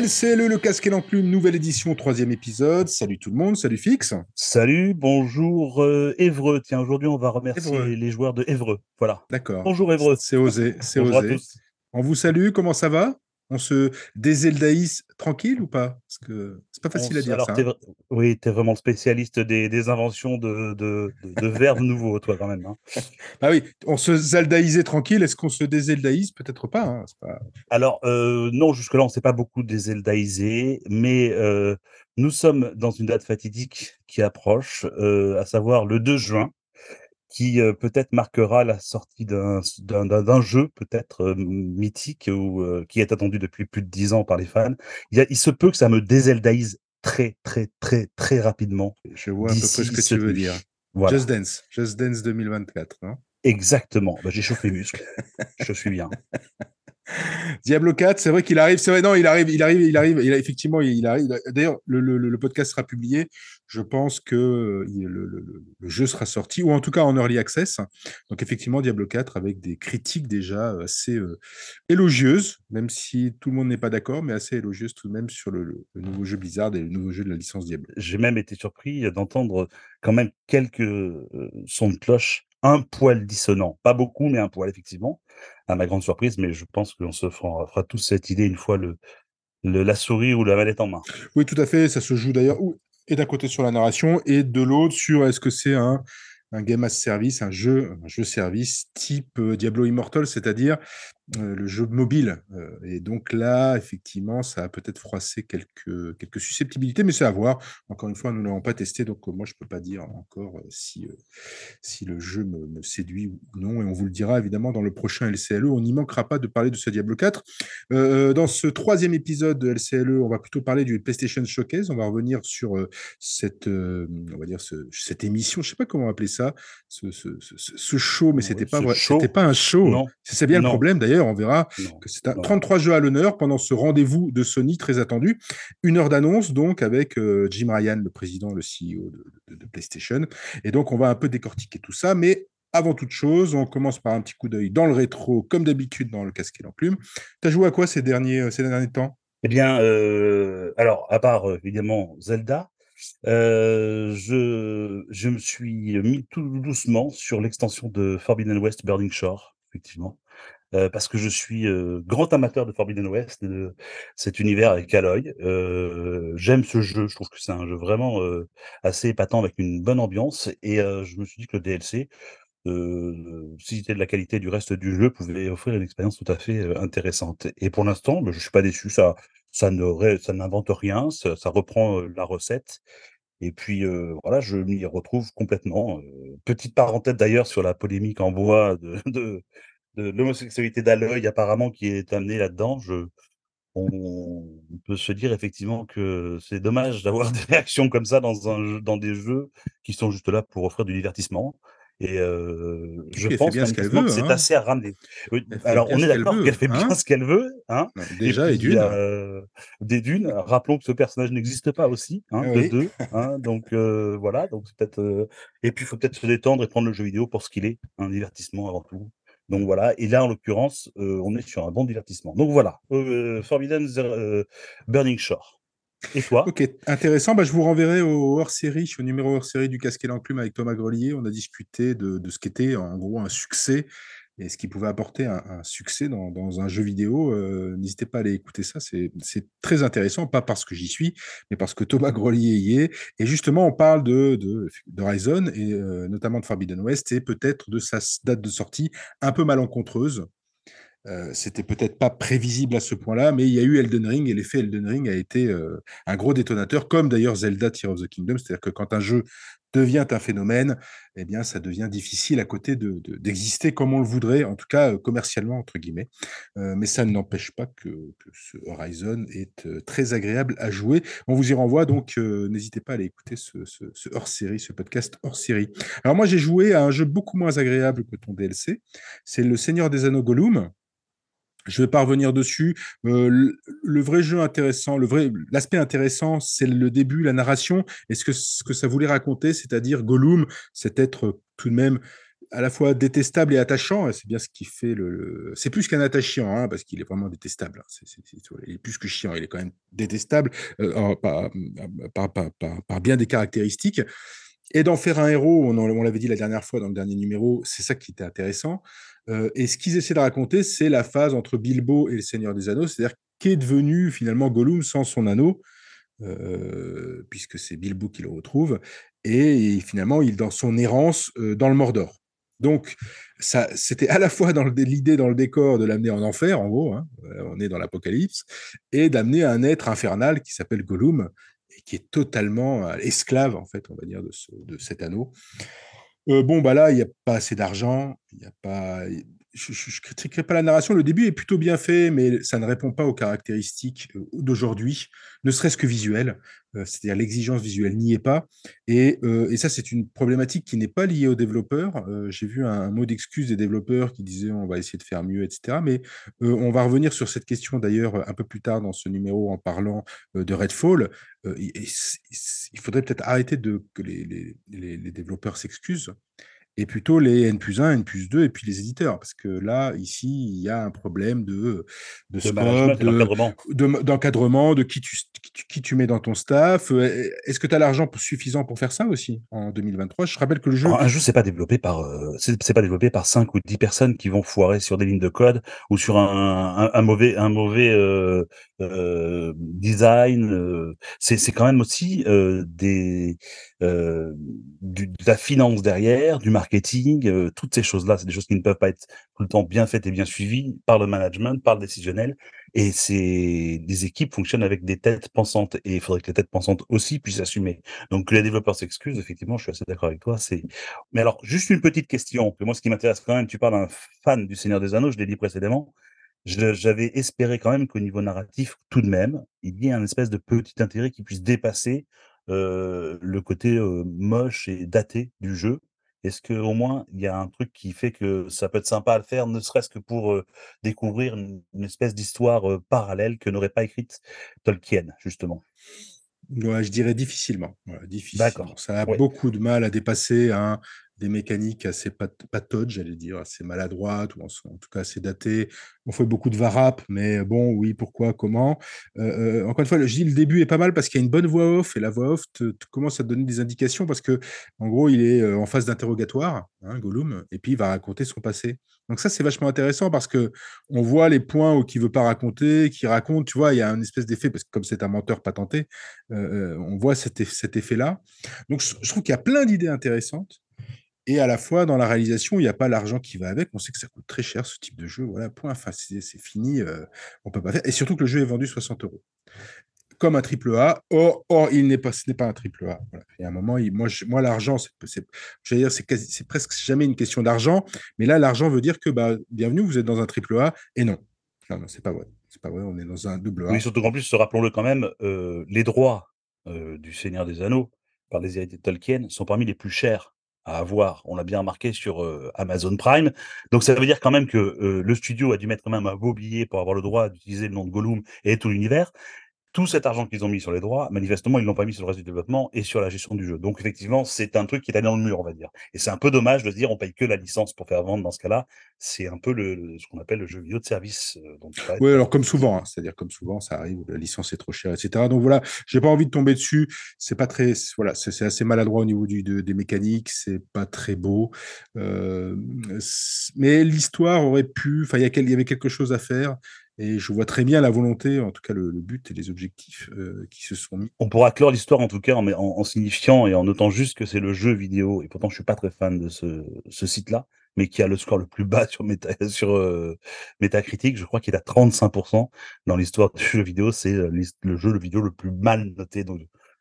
LCLE, le casque et l'enclume, nouvelle édition, troisième épisode. Salut tout le monde, salut Fix. Salut, bonjour euh, Évreux. Tiens, aujourd'hui, on va remercier les joueurs de Évreux. Voilà. D'accord. Bonjour Évreux. C'est osé, c'est osé. On vous salue, comment ça va? On se dézeldaïse tranquille ou pas? Parce que c'est pas facile à dire Alors, ça. Hein. Oui, tu es vraiment le spécialiste des, inventions de, de, verbes nouveaux, toi, quand même. Hein. ah oui, on se zeldaïsait tranquille. Est-ce qu'on se dézeldaïse Peut-être pas, hein, Alors, euh, non, jusque-là, on ne s'est pas beaucoup dézeldaïsé, mais euh, nous sommes dans une date fatidique qui approche, euh, à savoir le 2 juin qui peut-être marquera la sortie d'un jeu peut-être mythique ou qui est attendu depuis plus de dix ans par les fans. Il, il, se peut que ça me dézeldaïse très très très très rapidement. Je vois à peu près ce que tu veux dire. Just Dance, Just Dance 2024, non Exactement. Bah, j'ai chauffé les muscles. Je suis bien. Diablo 4, c'est vrai qu'il arrive, c'est vrai, non, il arrive, il arrive, il arrive, il effectivement, il arrive. D'ailleurs, le, podcast sera publié. Je pense que le, le, jeu sera sorti, ou en tout cas en early access. Donc, effectivement, Diablo 4 avec des critiques déjà assez euh, élogieuses, même si tout le monde n'est pas d'accord, mais assez élogieuses tout de même sur le, nouveau jeu Blizzard et le nouveau jeu de la licence Diablo. J'ai même été surpris d'entendre quand même quelques euh, sons de cloche un poil dissonant. Pas beaucoup, mais un poil, effectivement, à ma grande surprise. Mais je pense qu'on se fera, tous cette idée une fois le, la souris ou la manette en main. Oui, tout à fait. Ça se joue d'ailleurs et d'un côté sur la narration et de l'autre sur est-ce que c'est un un game as service, un jeu, un jeu service type euh, Diablo Immortal, c'est-à-dire euh, le jeu mobile. Euh, et donc là, effectivement, ça a peut-être froissé quelques, quelques susceptibilités, mais c'est à voir. Encore une fois, nous ne l'avons pas testé, donc moi, je ne peux pas dire encore si, si le jeu me, séduit ou non. Et on vous le dira évidemment dans le prochain LCLE. On n'y manquera pas de parler de ce Diablo 4. dans ce troisième épisode de LCLE, on va plutôt parler du PlayStation Showcase. On va revenir sur cette, on va dire cette émission, je ne sais pas comment appeler ça ce, ce, show, mais c'était pas c'était pas un show. C'est bien le problème d'ailleurs. On verra que c'est un 33 jeux à l'honneur pendant ce rendez-vous de Sony très attendu. Une heure d'annonce donc avec euh, Jim Ryan, le président, le CEO de, PlayStation. Et donc on va un peu décortiquer tout ça, mais avant toute chose, on commence par un petit coup d'œil dans le rétro, comme d'habitude dans le casque et l'enclume. Tu as joué à quoi ces derniers, euh, ces derniers temps? Eh bien, euh, alors, à part évidemment Zelda, euh, je, je me suis mis tout doucement sur l'extension de Forbidden West Burning Shore, effectivement. Euh, parce que je suis euh, grand amateur de Forbidden West, de cet univers avec Aloy. J'aime ce jeu, je trouve que c'est un jeu vraiment assez épatant avec une bonne ambiance. Et je me suis dit que le DLC, si c'était de la qualité du reste du jeu, pouvait offrir une expérience tout à fait intéressante. Et pour l'instant, bah, je suis pas déçu. Ça, ça n'invente rien, ça, reprend la recette. Et puis voilà, je m'y retrouve complètement. petite parenthèse d'ailleurs sur la polémique en bois de, de, l'homosexualité d'Aloy apparemment qui est amenée là-dedans. Je, on, peut se dire effectivement que c'est dommage d'avoir des réactions comme ça dans, un, dans des jeux qui sont juste là pour offrir du divertissement. Et je pense que c'est hein. assez à ramener. alors, on est d'accord qu'elle fait bien hein. ce qu'elle veut. Hein déjà, et, d'une. des dunes. Rappelons que ce personnage n'existe pas aussi, hein, de deux. donc, voilà. Donc, peut-être. et puis, il faut peut-être se détendre et prendre le jeu vidéo pour ce qu'il est, un divertissement avant tout. Donc voilà, et là en l'occurrence, on est sur un bon divertissement. Donc voilà, Forbidden Burning Shore. Et toi? Ok, intéressant. Bah, je vous renverrai au hors-série, au numéro hors-série du Casque et l'Enclume avec Thomas Grelier. On a discuté de, ce qu'était en gros un succès et ce qui pouvait apporter un, succès dans, un jeu vidéo. Euh, n'hésitez pas à aller écouter ça, c'est très intéressant, pas parce que j'y suis, mais parce que Thomas Grelier y est. Et justement, on parle de, de, Horizon et euh, notamment de Forbidden West et peut-être de sa date de sortie un peu malencontreuse. Euh, c'était peut-être pas prévisible à ce point-là, mais il y a eu Elden Ring et l'effet Elden Ring a été euh, un gros détonateur, comme d'ailleurs Zelda Tears of the Kingdom. C'est-à-dire que quand un jeu devient un phénomène, eh bien, ça devient difficile à côté d'exister comme on le voudrait, en tout cas euh, commercialement entre guillemets. mais ça n'empêche pas que, ce Horizon est très agréable à jouer. On vous y renvoie, donc n'hésitez pas à aller écouter ce, ce hors-série, ce podcast hors-série. Alors moi, j'ai joué à un jeu beaucoup moins agréable que ton DLC. C'est le Seigneur des Anneaux Gollum. Je vais pas revenir dessus. Euh, le, vrai jeu intéressant, le vrai, l'aspect intéressant, c'est le début, la narration, et ce que, ça voulait raconter, c'est-à-dire Gollum, cet être tout de même à la fois détestable et attachant. C'est bien ce qui fait le. C'est plus qu'un attachant, hein, parce qu'il est vraiment détestable. hein. C'est- il est plus que chiant, il est quand même détestable euh, par, bien des caractéristiques. Et d'en faire un héros, on, on l'avait dit la dernière fois dans le dernier numéro, c'est ça qui était intéressant. Euh, et ce qu'ils essaient de raconter, c'est la phase entre Bilbo et le Seigneur des Anneaux, c'est-à-dire qu'est devenu finalement Gollum sans son anneau, euh, puisque c'est Bilbo qui le retrouve, et, finalement, il dans son errance euh, dans le Mordor. Donc, ça, c'était à la fois dans l'idée dans le décor de l'amener en enfer, en gros, hein, on est dans l'apocalypse, et d'amener un être infernal qui s'appelle Gollum, et qui est totalement esclave, en fait, on va dire, de cet anneau. Euh, bon, bah là, il n'y a pas assez d'argent, il n'y a pas. Je ne critiquerai pas la narration, le début est plutôt bien fait, mais ça ne répond pas aux caractéristiques euh, d'aujourd'hui, ne serait-ce que visuelles, euh, c'est-à-dire l'exigence visuelle n'y est pas. Et, euh, et ça, c'est une problématique qui n'est pas liée aux développeurs. Euh, J'ai vu un, mot d'excuse des développeurs qui disaient on va essayer de faire mieux, etc. Mais on va revenir sur cette question d'ailleurs un peu plus tard dans ce numéro en parlant de Redfall. Il faudrait peut-être arrêter que les développeurs s'excusent et plutôt les N plus 1, N plus 2 et puis les éditeurs. Parce que là, ici, il y a un problème de, de De scope, d'encadrement. de- qui, tu, qui, tu, mets dans ton staff. Euh, Est-ce que tu as l'argent suffisant pour faire ça aussi en 2023 Je rappelle que le jeu. Alors, un jeu, c'est pas développé par, euh, c'est pas développé par 5 ou 10 personnes qui vont foirer sur des lignes de code ou sur un, un, un mauvais, un mauvais euh, euh, design. euh. C'est quand même aussi euh, des euh, du, de la finance derrière, du marketing, euh, toutes ces choses-là, c'est des choses qui ne peuvent pas être tout le temps bien faites et bien suivies par le management, par le décisionnel. Et c'est des équipes fonctionnent avec des têtes pensantes et il faudrait que les têtes pensantes aussi puissent assumer. Donc que les développeurs s'excusent, effectivement, je suis assez d'accord avec toi. Mais alors, juste une petite question. que moi, ce qui m'intéresse quand même, tu parles d'un fan du Seigneur des Anneaux, je l'ai dit précédemment. J'avais espéré quand même qu'au niveau narratif, tout de même, il y ait un espèce de petit intérêt qui puisse dépasser euh, le côté euh, moche et daté du jeu. Est-ce que au moins il y a un truc qui fait que ça peut être sympa à le faire, ne serait-ce que pour euh, découvrir une, une espèce d'histoire parallèle que n'aurait pas écrite Tolkien, justement? Ouais, je dirais difficilement. D'accord. Ça a beaucoup de mal à dépasser hein, des mécaniques assez pat patodes, j'allais dire, assez maladroites, ou en, tout cas assez datées. On fait beaucoup de varap, mais bon, oui, pourquoi, comment? Euh, euh, Encore une fois, je dis le début est pas mal parce qu'il y a une bonne voix off, et la voix off commence à te donner des indications parce que, en gros, il est euh, en phase d'interrogatoire, hein, Gollum, et puis il va raconter son passé. Donc ça, c'est vachement intéressant parce que on voit les points qu'il veut pas raconter, qu'il raconte, tu vois, il y a un espèce d'effet, parce que comme c'est un menteur patenté, euh, on voit cet, eff cet effet-là. Donc, je trouve qu'il y a plein d'idées intéressantes. Et à la fois, dans la réalisation, il n'y a pas l'argent qui va avec. On sait que ça coûte très cher, ce type de jeu. Voilà, point. Enfin, c'est fini. Euh, on peut pas faire. Et surtout que le jeu est vendu 60 euros. Comme un triple A. Or, il n'est pas, ce n'est pas un triple A. Voilà. Il y a un moment, moi, moi l'argent, c'est, dire, c'est presque jamais une question d'argent. Mais là, l'argent veut dire que, bah, bienvenue, vous êtes dans un triple A. Et non. Non, non, c'est pas vrai. C'est pas vrai. On est dans un double A. Oui, surtout qu'en plus, rappelons-le quand même, euh, les droits euh, du Seigneur des Anneaux par les héritiers de Tolkien sont parmi les plus chers à avoir. On l'a bien remarqué sur Amazon Prime. Donc ça veut dire quand même que le studio a dû mettre quand même un beau billet pour avoir le droit d'utiliser le nom de Gollum et tout l'univers. Tout cet argent qu'ils ont mis sur les droits, manifestement, ils l'ont pas mis sur le reste du développement et sur la gestion du jeu. Donc effectivement, c'est un truc qui est allé dans le mur, on va dire. Et c'est un peu dommage de se dire on paye que la licence pour faire vendre dans ce cas-là. C'est un peu le, ce qu'on appelle le jeu vidéo de service. euh, Oui, alors comme souvent, hein, c'est-à-dire comme souvent, ça arrive, la licence est trop chère, etc. Donc voilà, j'ai pas envie de tomber dessus. C'est pas très, voilà, c'est assez maladroit au niveau du, de- des mécaniques, c'est pas très beau. Euh, mais l'histoire aurait pu, enfin, il y avait quelque chose à faire. Et je vois très bien la volonté, en tout cas le, but et les objectifs euh, qui se sont mis. On pourra clore l'histoire en tout cas en, en- signifiant et en notant juste que c'est le jeu vidéo, et pourtant je suis pas très fan de ce, site-là, mais qui a le score le plus bas sur, euh, Metacritic, je crois qu'il a 35% dans l'histoire du jeu vidéo, c'est euh, le jeu vidéo le plus mal noté.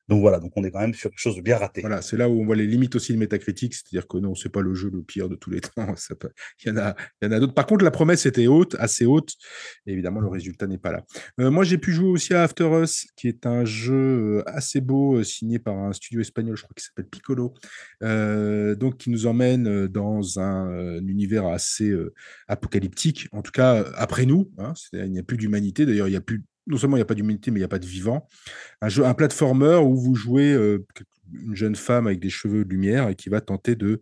Donc voilà, donc on est quand même sur quelque chose de bien raté. Voilà, c'est là où on voit les limites aussi de Metacritic, c'est-à-dire que non, c'est pas le jeu le pire de tous les temps. ça peut- Il y en a, il y en a d'autres. Par contre, la promesse était haute, assez haute, et évidemment, le résultat n'est pas là. Euh, moi, j'ai pu jouer aussi à After Us, qui est un jeu euh, assez beau, euh, signé par un studio espagnol, je crois qu'il s'appelle Piccolo, donc qui nous emmène dans un, un univers assez apocalyptique, en tout cas après nous. hein, il n'y a plus d'humanité. D'ailleurs, il y a plus, non seulement il n'y a pas d'humanité, mais il n'y a pas de vivant un jeu, un platformer où vous jouez euh, une jeune femme avec des cheveux de lumière et qui va tenter de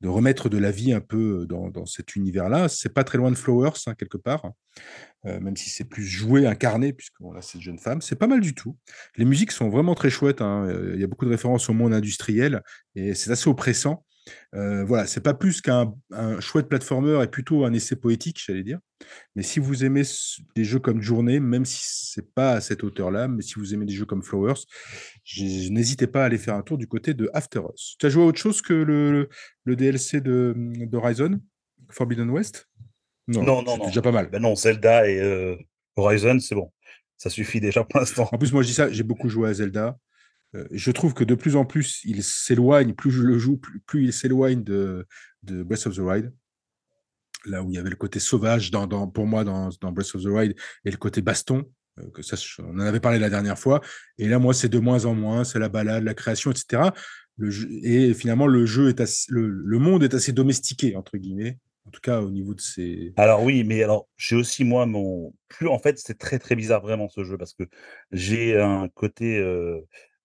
de remettre de la vie un peu dans, dans cet univers-là. C'est pas très loin de Flowers, hein, quelque part, euh, même si c'est plus joué, incarné, puisqu'on a cette jeune femme. C'est pas mal du tout. Les musiques sont vraiment très chouettes. Hein. Euh, il y a beaucoup de références au monde industriel et c'est assez oppressant. Euh, voilà, c'est pas plus qu'un chouette platformer et plutôt un essai poétique, j'allais dire. Mais si vous aimez des jeux comme Journée, même si c'est pas à cette hauteur-là, mais si vous aimez des jeux comme Flowers, n'hésitez pas à aller faire un tour du côté de After Us. Tu as joué à autre chose que le, le DLC de Horizon, Forbidden West? Non, non, non. déjà pas mal. Ben non, Zelda et euh, Horizon, c'est bon. Ça suffit déjà pour l'instant. En plus, moi, je dis ça, j'ai beaucoup joué à Zelda. Euh, je trouve que de plus en plus, il s'éloigne, plus je le joue, plus, il s'éloigne de, Breath of the Wild. Là où il y avait le côté sauvage pour moi dans, Breath of the Wild et le côté baston, euh, que ça, on en avait parlé la dernière fois. Et là, moi, c'est de moins en moins, c'est la balade, la création, etc. Et finalement, le jeu est le, monde est assez domestiqué, entre guillemets. En tout cas, au niveau de ses. Alors oui, mais alors j'ai aussi moi mon plus en fait c'est très très bizarre vraiment ce jeu parce que j'ai un côté euh,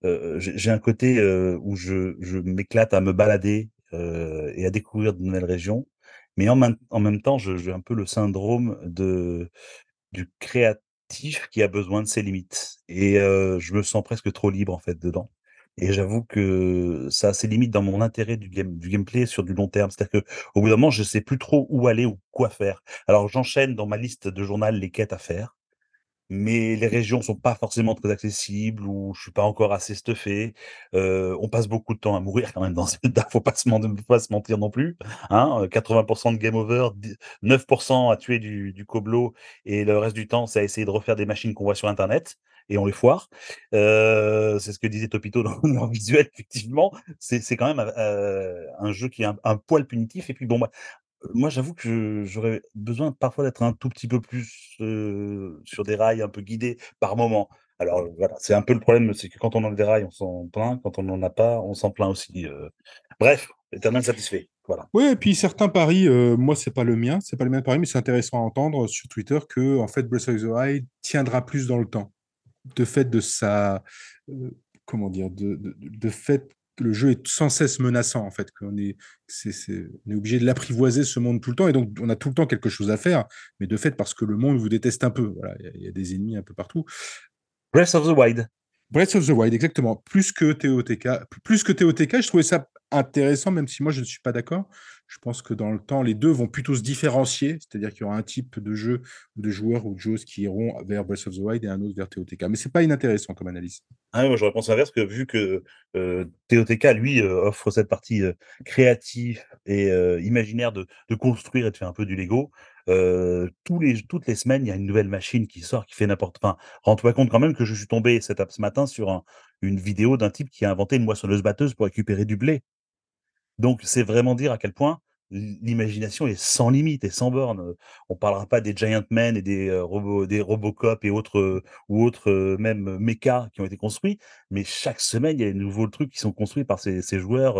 euh, j'ai un côté euh, où je, m'éclate à me balader euh, et à découvrir de nouvelles régions, mais en même, temps, j'ai un peu le syndrome du créatif qui a besoin de ses limites. Et je me sens presque trop libre en fait dedans. Et j'avoue que ça a ses limites dans mon intérêt du, du gameplay sur du long terme. C'est-à-dire qu'au bout d'un moment, je ne sais plus trop où aller ou quoi faire. Alors j'enchaîne dans ma liste de journal les quêtes à faire mais les régions sont pas forcément très accessibles ou je suis pas encore assez stuffé. Euh, on passe beaucoup de temps à mourir quand même dans Zelda, faut pas se, pas se mentir non plus. Hein 80% de game over, 9% à tuer du, coblo et le reste du temps, c'est à essayer de refaire des machines qu'on voit sur Internet et on les foire. Euh, c'est ce que disait Topito dans le visuel, effectivement. C'est quand même euh, un jeu qui est un, un, poil punitif. Et puis bon, bah, moi, j'avoue que j'aurais besoin parfois d'être un tout petit peu plus, sur des rails un peu guidés par moment. Alors, voilà, c'est un peu le problème, c'est que quand on a des rails, on s'en plaint, quand on n'en a pas, on s'en plaint aussi, Bref, éternel satisfait, voilà. Oui et puis certains paris, moi, c'est pas le mien, c'est pas le mien de pari, mais c'est intéressant à entendre sur Twitter que en fait, Breath of the Wild tiendra plus dans le temps. De fait de sa, comment dire? De de fait le jeu est sans cesse menaçant, en fait, qu'on est, on est obligé de l'apprivoiser, ce monde, tout le temps, et donc on a tout le temps quelque chose à faire, mais de fait, parce que le monde vous déteste un peu. Voilà, il y, a des ennemis un peu partout. Breath of the Wild. Breath of the Wild, exactement. Plus que TOTK. Plus que TOTK, je trouvais ça intéressant, même si moi je ne suis pas d'accord. Je pense que dans le temps, les deux vont plutôt se différencier, c'est-à-dire qu'il y aura un type de jeu de joueurs ou de joueuses qui iront vers Breath of the Wild et un autre vers TOTK. Mais c'est pas inintéressant comme analyse. Ah, moi, j'aurais pensé l'inverse, que vu que euh, lui, offre cette partie créative et imaginaire de, construire et de faire un peu du Lego, toutes les semaines, il y a une nouvelle machine qui sort, qui fait n'importe quoi. Rends-toi compte quand même que je suis tombé ce matin sur une vidéo d'un type qui a inventé une moissonneuse batteuse pour récupérer du blé. Donc, c'est vraiment dire à quel point l'imagination est sans limite et sans borne. On parlera pas des Giant Men et des robots, des Robocop et autres ou autres même mechas qui ont été construits, mais chaque semaine il y a des nouveaux trucs qui sont construits par ces, joueurs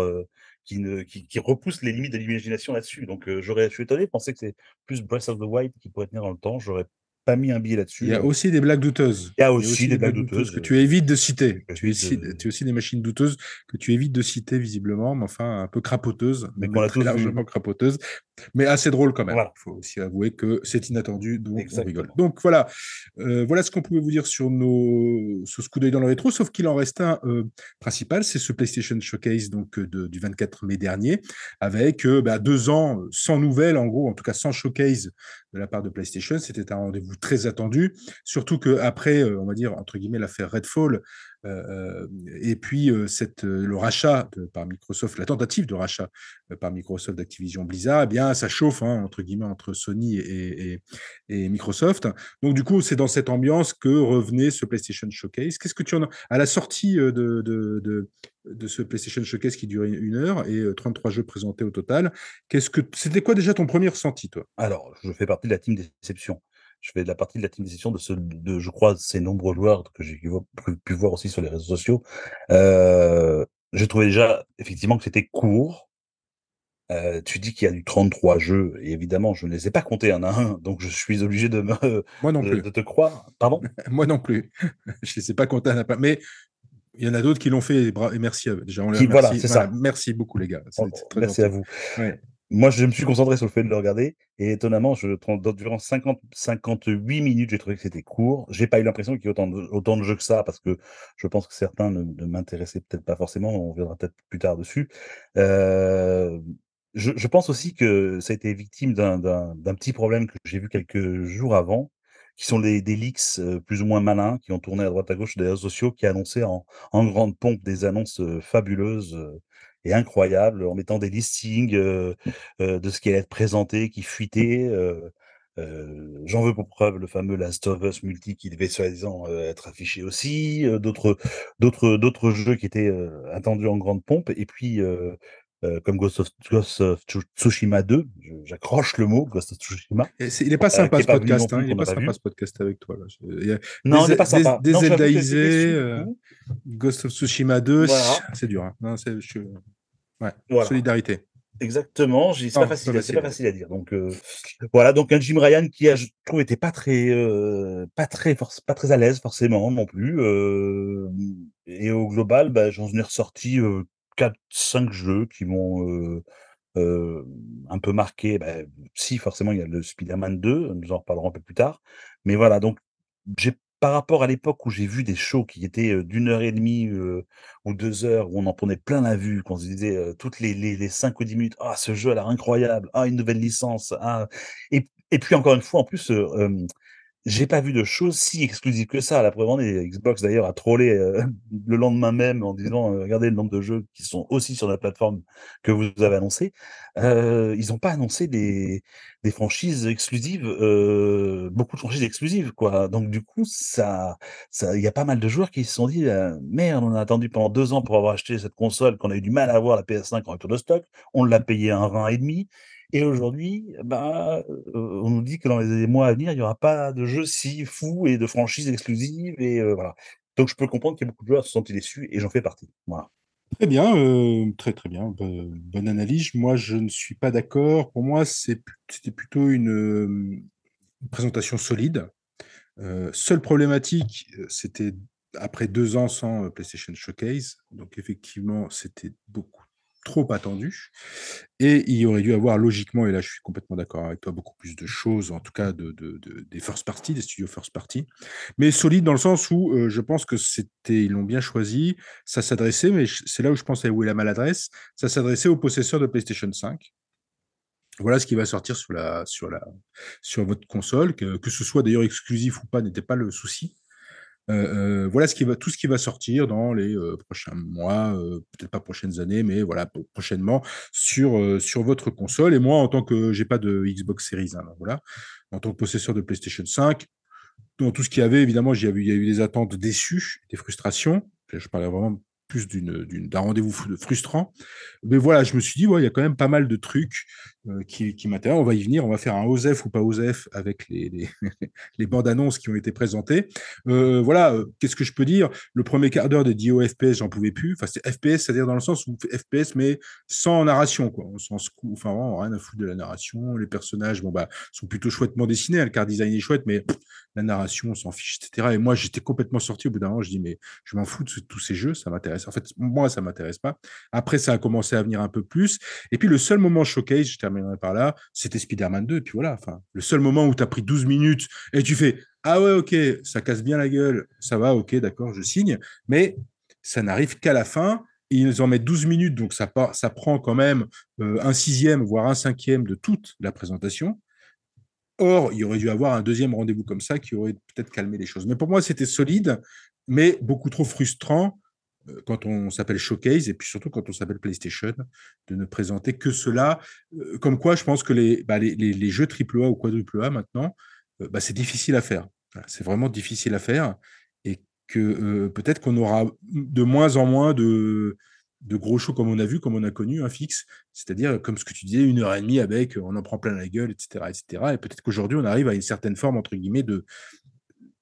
qui, ne, qui, repoussent les limites de l'imagination là-dessus. Donc j'aurais, je suis étonné de penser que c'est plus Breath of the Wild qui pourrait tenir dans le temps. J'aurais pas mis un billet là-dessus. Il y a aussi des blagues douteuses. Il y a aussi, des, blagues douteuses, que tu évites de citer. Tu, as aussi des machines douteuses que tu évites de citer visiblement, mais enfin un peu crapoteuses, mais a très largement crapoteuses, mais assez drôle quand même. Il faut aussi avouer que c'est inattendu, donc on rigole. Donc voilà, euh, voilà ce qu'on pouvait vous dire sur nos sur ce coup d'œil dans le rétro, sauf qu'il en reste un euh, principal, c'est ce PlayStation Showcase donc euh, de, du 24 mai dernier, avec bah, deux ans sans nouvelles, en gros, en tout cas sans showcase de la part de PlayStation. C'était un rendez-vous très attendu, surtout qu'après, on va dire, entre guillemets, l'affaire Redfall, et puis cette, le rachat par Microsoft, la tentative de rachat par Microsoft d'Activision Blizzard, eh bien, ça chauffe, hein, entre guillemets, entre Sony et, Microsoft. Donc, du coup, c'est dans cette ambiance que revenait ce PlayStation Showcase. Qu'est-ce que tu en as? À la sortie de ce PlayStation Showcase qui durait une heure et 33 jeux présentés au total. Qu'est-ce que c'était quoi déjà ton premier ressenti, toi? Alors, je fais partie de la team déception je fais de la partie de décision de, ce, de je crois, ces nombreux joueurs que j'ai pu, voir aussi sur les réseaux sociaux. Euh, j'ai trouvé déjà, effectivement, que c'était court. Euh, tu dis qu'il y a du 33 jeux, et évidemment, je ne les ai pas comptés un à un, donc je suis obligé de me Moi non plus. De, te croire. Pardon? Moi non plus. je ne les ai pas comptés un à un. Mais Il y en a d'autres qui l'ont fait et, merci à eux. Déjà, on les voilà, Voilà, merci beaucoup, les gars. Oh, très merci à vous. Ouais. Moi, je me suis concentré sur le fait de le regarder et étonnamment, durant 50, 58 minutes, j'ai trouvé que c'était court. J'ai pas eu l'impression qu'il y ait autant de, autant jeux que ça parce que je pense que certains ne, m'intéressaient peut-être pas forcément. On reviendra peut-être plus tard dessus. Euh, je, pense aussi que ça a été victime d'un petit problème que j'ai vu quelques jours avant, qui sont les, des leaks euh, plus ou moins malins qui ont tourné à droite à gauche des réseaux sociaux, qui annonçaient en, grande pompe des annonces euh, fabuleuses et incroyables, en mettant des listings euh, de ce qui allait être présenté, qui fuitait. euh, J'en veux pour preuve le fameux Last of Us multi qui devait soi-disant être affiché aussi, d'autres d'autres d'autres jeux qui étaient attendus en grande pompe, et puis euh, comme Ghost of, Ghost of Tsu- Tsushima 2, je- j'accroche le mot, Ghost of Tsushima, Et il est pas euh, sympa ce non podcast. hein, Il est qu'on pas sympa vu. ce podcast avec toi. Là. Il y a Non, il des, n'est pas des, sympa. des Non, déçu, du euh. Ghost of Tsushima 2, Voilà. c'est dur. hein. Non, je- ouais. Voilà. Solidarité. Exactement, c'est Non, pas facile, pas à- c'est pas facile. facile à dire. Donc euh, voilà, donc un Jim Ryan qui a, je trouve, était pas très, euh, pas très, pas très à l'aise forcément non plus. euh, et au global, bah, j'en ai ressorti euh, 4-5 jeux qui m'ont un peu marqué. Bah, si forcément, il y a le Spider-Man 2, nous en reparlerons un peu plus tard. Mais voilà, donc j'ai par rapport à l'époque où j'ai vu des shows qui étaient d'une heure et demie ou deux heures, où on en prenait plein la vue, qu'on se disait toutes les, les, 5 ou 10 minutes, ah, ce jeu a l'air incroyable, ah, une nouvelle licence, ah. Et, et puis encore une fois, en plus, j'ai pas vu de choses si exclusives que ça. La preuve en Xbox d'ailleurs a trollé euh, le lendemain même en disant euh, regardez le nombre de jeux qui sont aussi sur la plateforme que vous avez annoncé. Euh, ils n'ont pas annoncé des, des franchises exclusives, euh, beaucoup de franchises exclusives quoi. Donc du coup, ça, ça, il y a pas mal de joueurs qui se sont dit euh, merde, on a attendu pendant deux ans pour avoir acheté cette console, qu'on a eu du mal à avoir la PS5 en retour de stock, on l'a payé un rein et demi. Et aujourd'hui, bah, on nous dit que dans les mois à venir, il y aura pas de jeux si fous et de franchises exclusives et heu, voilà. Donc je peux comprendre qu'il y a beaucoup de joueurs qui se sont déçus et j'en fais partie. Voilà. Très bien, euh, très très bien, bo- bonne analyse. Moi, je ne suis pas d'accord. Pour moi, c'était plutôt une, euh, présentation solide. Euh, seule problématique, euh, c'était après deux ans sans euh, PlayStation Showcase. Donc effectivement, c'était beaucoup trop attendu. Et il aurait dû avoir logiquement, et là je suis complètement d'accord avec toi, beaucoup plus de choses, en tout cas de, de- de- des first party, des studios first party. Mais solide dans le sens où euh, je pense que c'était, ils l'ont bien choisi, ça s'adressait, mais c'est là où je pense où est la maladresse, ça s'adressait aux possesseurs de PlayStation 5. Voilà ce qui va sortir sur, votre console, que ce soit d'ailleurs exclusif ou pas, n'était pas le souci. Euh, euh, voilà ce qui va, tout ce qui va sortir dans les euh, prochains mois, peut-être pas prochaines années, mais voilà pro- prochainement sur, sur votre console. Et moi, en tant que j'ai pas de Xbox Series, hein, voilà, en tant que possesseur de PlayStation 5, dans tout ce qu'il y avait, évidemment, il y eu des attentes déçues, des frustrations. Je parlais vraiment plus d'un rendez-vous fru- frustrant. Mais voilà, je me suis dit, il y a quand même pas mal de trucs qui, qui m'intéressent. On va y venir, on va faire un OSEF ou pas OSEF avec les, les, bandes annonces qui ont été présentées. Euh, voilà, euh, qu'est-ce que je peux dire? Le premier quart d'heure de Dio FPS, j'en pouvais plus. Enfin, c'est FPS, c'est-à-dire dans le sens où FPS, mais sans narration, quoi. On s'en enfin, vraiment, rien à foutre de la narration. Les personnages, bon, bah, sont plutôt chouettement dessinés. hein, Le car design est chouette, mais la narration, on s'en fiche, etc. Et moi, j'étais complètement sorti au bout d'un moment. Je dis, mais je m'en fous de tous ces jeux, ça m'intéresse. En fait, moi, ça m'intéresse pas. Après, ça a commencé à venir un peu plus. Et puis, le seul moment showcase, je par là, c'était Spider-Man 2. Et puis voilà, enfin, le seul moment où tu as pris 12 minutes et tu fais, ah ouais, ok, ça casse bien la gueule, ça va, ok, d'accord, je signe. Mais ça n'arrive qu'à la fin. Ils en mettent 12 minutes, donc ça, part, ça prend quand même euh, un sixième, voire un cinquième de toute la présentation. Or, il aurait dû avoir un deuxième rendez-vous comme ça qui aurait peut-être calmé les choses. Mais pour moi, c'était solide, mais beaucoup trop frustrant quand on s'appelle Showcase et puis surtout quand on s'appelle PlayStation de ne présenter que cela. Euh, comme quoi, je pense que les, bah, les, les, jeux AAA ou quadruple A maintenant, euh, bah, c'est difficile à faire. C'est vraiment difficile à faire et que euh, peut-être qu'on aura de moins en moins de, de gros shows comme on a vu, comme on a connu, un fixe, c'est-à-dire comme ce que tu disais, une heure et demie avec, on en prend plein la gueule, etc., etc. Et peut-être qu'aujourd'hui on arrive à une certaine forme entre guillemets de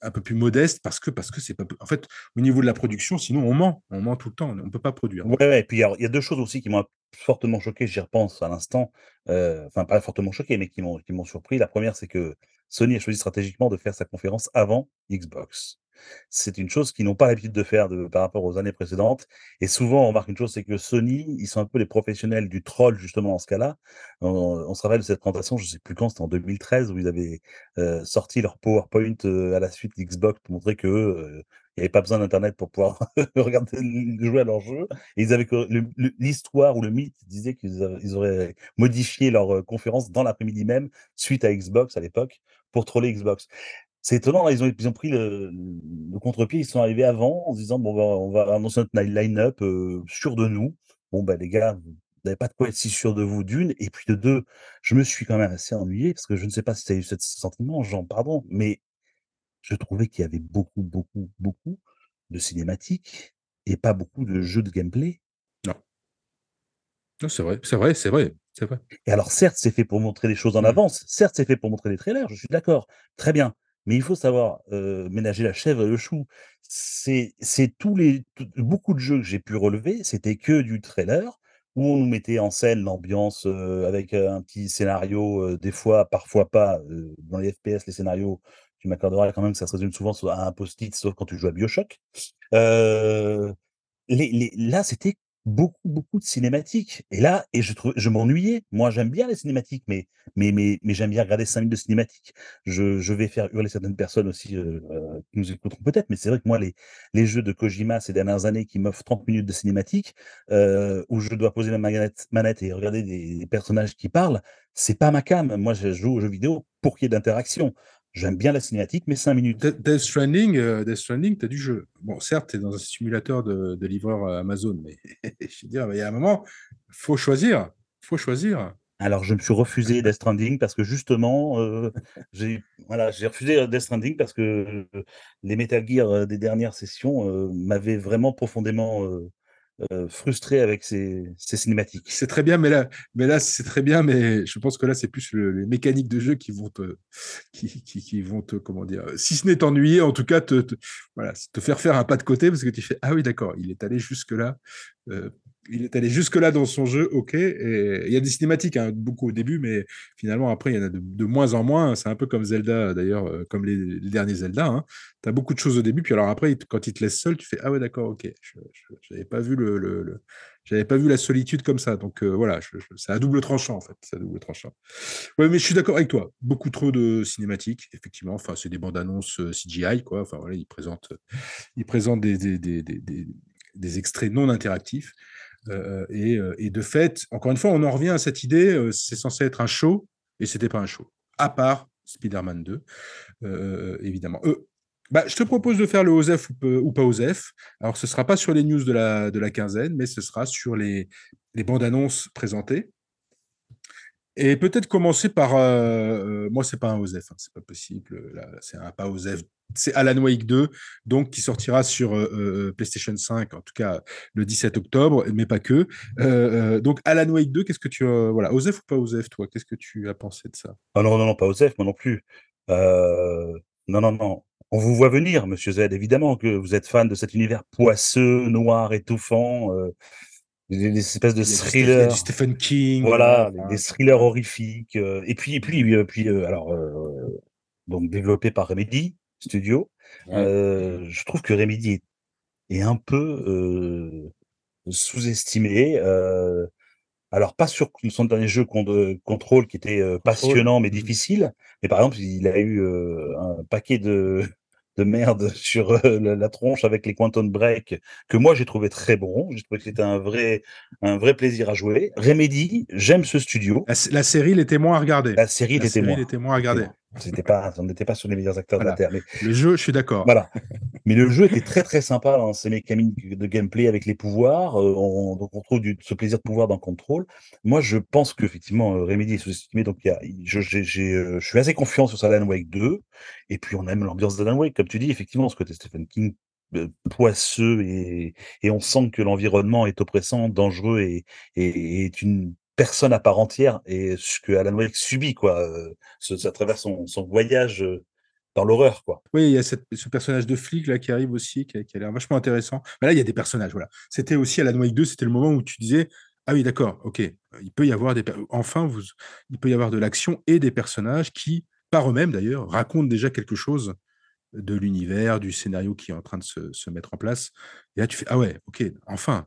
un peu plus modeste parce que parce que c'est pas en fait au niveau de la production, sinon on ment, on ment tout le temps, on ne peut pas produire. Ouais, et puis il y a 2 choses aussi qui m'ont fortement choqué, j'y repense à l'instant, heu, enfin pas fortement choqué, mais qui m'ont qui m'ont surpris. La première, c'est que Sony a choisi stratégiquement de faire sa conférence avant Xbox. C'est une chose qu'ils n'ont pas l'habitude de faire par rapport aux années précédentes et souvent on remarque une chose, c'est que Sony, ils sont un peu les professionnels du troll justement en ce cas-là. On se rappelle de cette présentation, je sais plus quand, c'était en 2013 où ils avaient, heu, sorti leur PowerPoint, heu, à la suite d'Xbox pour montrer qu'eux, heu, il y avait pas besoin d'internet pour pouvoir regarder jouer à leur jeu et ils avaient que l'histoire ou le mythe disait qu'ils auraient modifié leur, heu, conférence dans l'après-midi même, suite à Xbox à l'époque, pour troller Xbox. C'est étonnant, là, ils ont ils ont pris le le contre-pied, ils sont arrivés avant en se disant: «Bon, bah, on va annoncer notre line-up, heu, sûr de nous». Bon, bah, les gars, vous n'avez pas de quoi être si sûr de vous d'1 et puis de 2, je me suis quand même assez ennuyé parce que je ne sais pas si tu as eu cet sentiment, Jean, pardon, mais je trouvais qu'il y avait beaucoup, beaucoup, beaucoup de cinématiques et pas beaucoup de jeux de gameplay. Non. Non, c'est vrai, c'est vrai, c'est vrai, c'est vrai. Et alors certes, c'est fait pour montrer des choses en Mmh. avance, certes, c'est fait pour montrer des trailers, je suis d'accord, très bien, mais il faut savoir, ménager la chèvre et le chou. C'est tous les beaucoup de jeux que j'ai pu relever, c'était que du trailer où on nous mettait en scène l'ambiance, avec, un petit scénario, des fois, parfois pas, dans les FPS, les scénarios, tu m'accorderas quand même que ça se résume souvent à un post-it, sauf quand tu joues à BioShock. Là, c'était beaucoup, beaucoup de cinématiques et là et je je m'ennuyais. Moi, j'aime bien les cinématiques, mais mais mais mais j'aime bien regarder 5 minutes de cinématiques. Je je vais faire hurler certaines personnes aussi, heu heu, qui nous écouteront peut-être, mais c'est vrai que moi, les les jeux de Kojima ces dernières années qui m'offrent 30 minutes de cinématique, heu, où je dois poser ma manette manette et regarder des des personnages qui parlent, c'est pas ma came. Moi, je joue aux jeux vidéo pour qu'il y ait d'interaction. J'aime bien la cinématique, mais 5 minutes. Death Stranding, Death Stranding, tu as du jeu. Bon, certes, tu es dans un simulateur de de livreur, heu, Amazon, mais je veux dire, il y a un moment, faut choisir, faut choisir. Alors, je me suis refusé Death Stranding parce que justement, heu, j'ai voilà, j'ai refusé, Death Stranding parce que, les Metal Gear, des dernières sessions, m'avaient vraiment profondément, heu, frustré avec ces cinématiques. C'est très bien, mais là mais là, c'est très bien, mais je pense que là, c'est plus le les mécaniques de jeu qui vont te qui qui vont te comment dire? Si ce n'est t'ennuyer, en tout cas te voilà, te faire faire un pas de côté parce que tu fais: «Ah oui, d'accord, il est allé jusque-là, heu, il est allé jusque-là dans son jeu, OK» et il y a des cinématiques, hein, beaucoup au début, mais finalement, après, il y en a de moins en moins. C'est un peu comme Zelda, d'ailleurs, heu, comme les les derniers Zelda, hein. Tu as beaucoup de choses au début, puis alors après, quand ils te laissent seul, tu fais: «Ah ouais, d'accord, OK, je j'avais pas vu le pas vu la solitude comme ça», donc heu, voilà, c'est à double tranchant, en fait, c'est à double tranchant. Ouais, mais je suis d'accord avec toi. Beaucoup trop de cinématiques, effectivement. Enfin, c'est des bandes annonces, heu, CGI, quoi. Enfin, voilà, ils présentent, ils présentent des des des des des extraits non interactifs, et heu et de fait, encore une fois, on en revient à cette idée, c'est censé être un show et c'était pas un show. À part Spider-Man 2, heu heu heu, évidemment. Bah, je te propose de faire le OSEF ou pas OSEF. Alors, ce sera pas sur les news de la de la quinzaine, mais ce sera sur les les bandes annonces présentées. Et peut-être commencer par, heu heu, moi, c'est pas un OSEF, hein, c'est pas possible, là, c'est un pas OSEF, c'est Alan Wake 2, donc qui sortira sur, heu, PlayStation 5, en tout cas le 17 octobre, mais pas que. Donc Alan Wake 2, qu'est-ce que tu, voilà, OSEF ou pas OSEF, toi? Qu'est-ce que tu as pensé de ça? Ah non, non, non, pas OSEF, moi non plus. Non, non, non. On vous voit venir, monsieur Z, évidemment que vous êtes fan de cet univers poisseux, noir, étouffant, des des espèces de a du thrillers. Stephen King, voilà, Voilà, des thrillers horrifiques, heu et puis et puis, heu, alors, donc développé par Remedy Studio. ouais. Je trouve que Remedy est est un peu, sous-estimé, alors pas sur son dernier jeu Control qui était, Contrôle. passionnant mais mh. difficile. Mais par exemple, il a eu, un paquet de de merde sur, heu, la la tronche avec les Quantum Break que moi j'ai trouvé très bon. J'ai trouvé que c'était un vrai un vrai plaisir à jouer. Remedy, j'aime ce studio. La la série, il était moins à regarder. La série La série, il moins, était moins à regarder. C'était pas on n'était pas sur les meilleurs acteurs de la terre, mais Le jeu, je suis d'accord. voilà. Mais le jeu était très, très sympa dans ses mécaniques de gameplay avec les pouvoirs, heu, on donc on trouve du ce plaisir de pouvoir dans Control. Moi, je pense qu'effectivement, heu, Remedy est sous-estimé, donc y a je j'ai j'ai, heu, je suis assez confiant sur Alan Wake 2 et puis on aime l'ambiance d'Alan Wake, comme tu dis, effectivement, ce côté Stephen King, poisseux et et on sent que l'environnement est oppressant, dangereux et et est une personne à part entière et ce que Alan Wake subit, quoi, ce à travers son voyage, heu, dans l'horreur, quoi. Oui, il y a ce personnage de flic là qui arrive aussi, qui a a l'air vachement intéressant. Mais là, il y a des personnages, voilà. C'était aussi Alan Wake 2, c'était le moment où tu disais: «Ah oui, d'accord, OK, il peut y avoir des enfin vous il peut y avoir de l'action et des personnages qui, par eux-mêmes d'ailleurs, racontent déjà quelque chose de l'univers, du scénario qui est en train de se, se, mettre en place. Et là, tu fais, ah ouais, ok, enfin.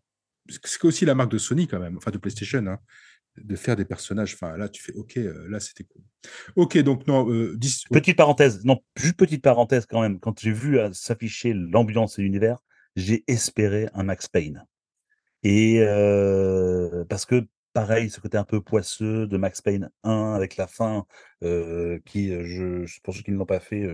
C'est aussi la marque de Sony quand même, enfin de PlayStation, hein, de faire des personnages. Enfin, là, tu fais, ok, euh, là, c'était cool. Ok, donc non. Euh, 10... Petite parenthèse, non, juste petite parenthèse quand même. Quand j'ai vu euh, s'afficher l'ambiance et l'univers, j'ai espéré un Max Payne. Et parce que pareil, ce côté un peu poisseux de Max Payne 1 avec la fin, qui, je, pour ceux qui ne l'ont pas fait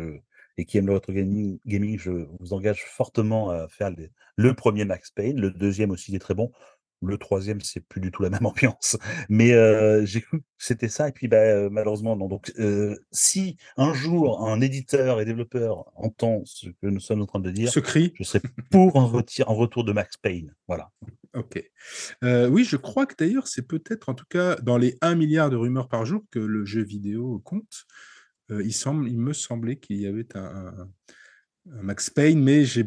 et qui aiment le retro gaming, gaming, je vous engage fortement à faire le premier Max Payne. Le deuxième aussi il est très bon. Le troisième, c'est plus du tout la même ambiance. Mais euh, j'ai cru que c'était ça. Et puis, bah, malheureusement, non. Donc, euh, si un jour un éditeur et développeur entend ce que nous sommes en train de dire, Ce cri. je serai pour un, retour de Max Payne. Voilà. Ok. Euh, oui, je crois que d'ailleurs, c'est peut-être, en tout cas, dans les 1 milliard de rumeurs par jour que le jeu vidéo compte. Il, semble, il me semblait qu'il y avait un, un, un Max Payne, mais j'ai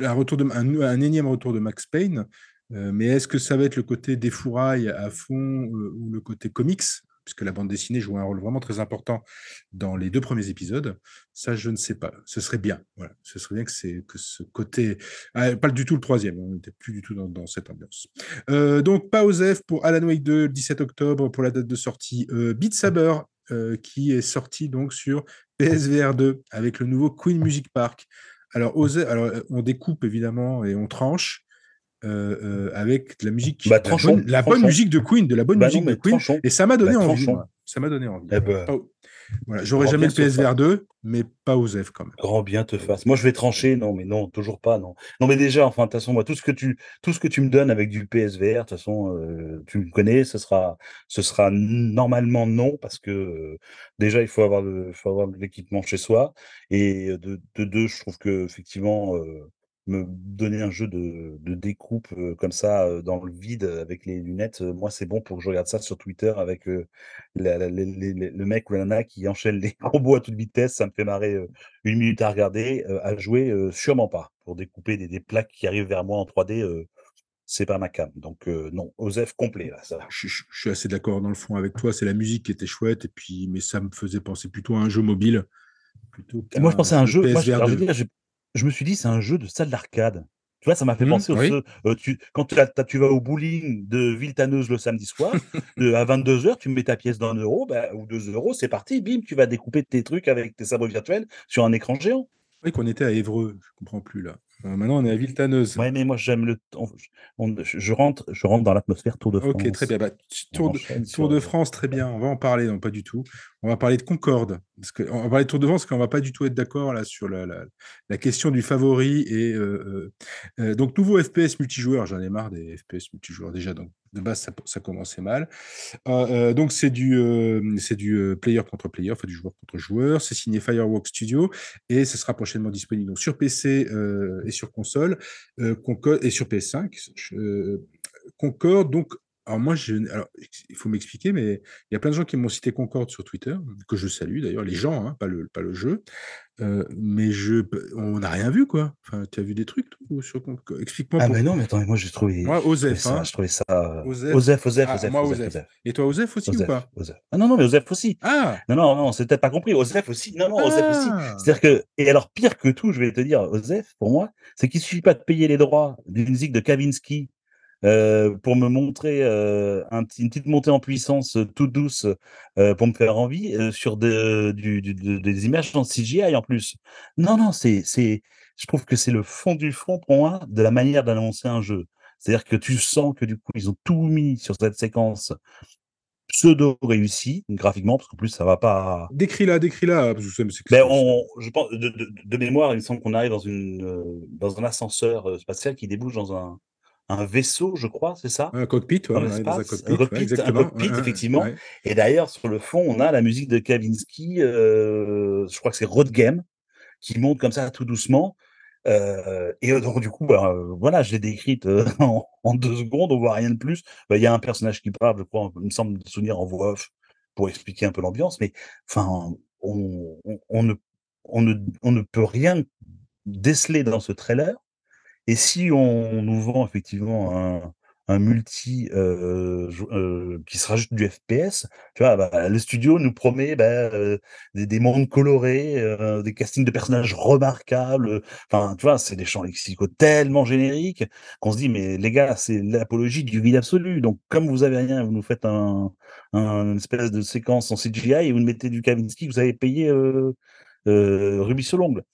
un, retour de, un, un énième retour de Max Payne. Euh, mais est-ce que ça va être le côté des fourrailles à fond euh, ou le côté comics? Puisque la bande dessinée joue un rôle vraiment très important dans les deux premiers épisodes. Ça, je ne sais pas. Ce serait bien. Voilà. Ce serait bien que, c'est, que ce côté. Ah, pas du tout le troisième. On n'était plus du tout dans, cette ambiance. Euh, donc, pas Osef pour Alan Wake 2, le 17 octobre, pour la date de sortie. Euh, Beat Saber, euh, qui est sorti donc sur PSVR 2 avec le nouveau Queen Music Park. Alors, Osef, alors, on découpe évidemment et on tranche. Euh, euh, avec de la musique, bah, la, bonne, la bonne, musique de Queen, de la bonne bah musique non, de Queen, et ça m'a donné bah, envie. Ça m'a donné envie. Eh ben, voilà, j'aurais jamais le PSVR 2, mais pas Osef quand même. Grand bien te fasse. Moi, je vais trancher, non, mais non, toujours pas, non. Non, mais déjà, enfin, de toute façon, moi, tout ce que tu, tout ce que tu me donnes avec du PSVR, de toute façon, euh, tu me connais, ce sera, ce sera normalement non, parce que euh, déjà, il faut avoir, le, faut avoir l'équipement chez soi, et de, de deux, je trouve que effectivement. Euh, me donner un jeu de, de découpe euh, comme ça euh, dans le vide avec les lunettes, euh, moi c'est bon pour que je regarde ça sur Twitter avec la, la, les, les, le mec ou la nana qui enchaîne les robots à toute vitesse, ça me fait marrer une minute à regarder, à jouer, sûrement pas. Pour découper des, des, plaques qui arrivent vers moi en 3D, c'est pas ma cam. Donc non, Osef complet là, ça. Je, je, je suis assez d'accord dans le fond avec toi, c'est la musique qui était chouette, et puis mais ça me faisait penser plutôt à un jeu mobile. Plutôt moi je pensais à un jeu, moi, je, alors, je veux dire, je me suis dit, c'est un jeu de salle d'arcade. Tu vois, ça m'a fait mmh, penser au oui. euh, tu, quand tu, tu, vas au bowling de Villetaneuse le samedi soir, de, à 22h, tu mets ta pièce d'un euro bah, ou deux euros, c'est parti, bim, tu vas découper tes trucs avec tes sabres virtuels sur un écran géant. Oui, qu'on était à Évreux, je comprends plus là. Euh, maintenant, on est à Villetaneuse. Ouais, mais moi, j'aime le. On, on, je, rentre, je rentre dans l'atmosphère Tour de France. Ok, très bien. Bah, tour, de, tour de, France, très bien. On va en parler, non, pas du tout. On va parler de Concorde. Parce que, on va parler de Tour de France, parce qu'on va pas du tout être d'accord là sur la, la, la, question du favori. Et euh, euh, donc, nouveau FPS multijoueur. J'en ai marre des FPS multijoueurs déjà. Donc, de base, ça, ça commençait mal. Euh, donc, c'est du, c'est du player contre player, enfin du joueur contre joueur. C'est signé Fireworks Studio et ce sera prochainement disponible sur PC et sur console et sur PS5. Concorde, donc alors moi, je, alors, il faut m'expliquer, mais il y a plein de gens qui m'ont cité Concorde sur Twitter, que je salue d'ailleurs, les gens, hein, pas, le, pas le jeu. Euh, mais je, on n'a rien vu, quoi. Enfin, tu as vu des trucs toi, sur Concorde Explique-moi. Ah, mais non, mais attends, moi j'ai trouvé. Moi, Osef. Je, hein. je trouvais ça. euh, Osef. Osef, Osef, Ah, Osef, moi, Osef. Et toi, Osef aussi ou Osef, pas? Osef. Ah non, non, mais Osef aussi. Ah Non, non, non, c'est peut-être pas compris. Osef aussi. Non, non, Osef aussi. Ah C'est-à-dire que, et alors pire que tout, je vais te dire, Osef, pour moi, c'est qu'il suffit pas de payer les droits d'une musique de Kavinsky euh, pour me montrer euh, un, une petite montée en puissance euh, toute douce pour me faire envie sur de, du, du, de, des images en CGI en plus. Non, non, c'est, c'est, je trouve que c'est le fond du fond pour moi de la manière d'annoncer un jeu. C'est-à-dire que tu sens que du coup ils ont tout mis sur cette séquence pseudo réussie graphiquement parce qu'en plus ça va pas. Sais, mais c'est que Ben on, je pense de, de, de mémoire, il me semble qu'on arrive dans une euh, dans un ascenseur spatial qui débouche dans un un vaisseau, je crois, c'est ça? Un cockpit, ouais, un cockpit. ouais, un cockpit, effectivement. Et d'ailleurs, sur le fond, on a la musique de Kavinsky, euh, je crois que c'est Road Game, qui monte comme ça tout doucement. Euh, et euh, donc, du coup, bah, euh, voilà, je l'ai décrite euh, en, en deux secondes, on voit rien de plus. Bah, Il y a un personnage qui parle, je crois, il me semble de souvenir en voix off pour expliquer un peu l'ambiance, mais enfin, on, on, on ne, on, ne, on ne peut rien déceler dans ce trailer. Et si on nous vend effectivement un, multi, jou heu, qui sera juste du FPS, tu vois? Bah, le studio nous promet, bah, heu, des des mondes colorés, des castings de personnages remarquables, enfin, tu vois? C'est des champs lexicaux tellement génériques qu'on se dit: «Mais les gars, c'est l'apologie du vide absolu, donc comme vous avez rien, vous nous faites un un une espèce de séquence en CGI et vous nous mettez du Kavinsky vous avez payé, heu heu, rubis sur l'ongle».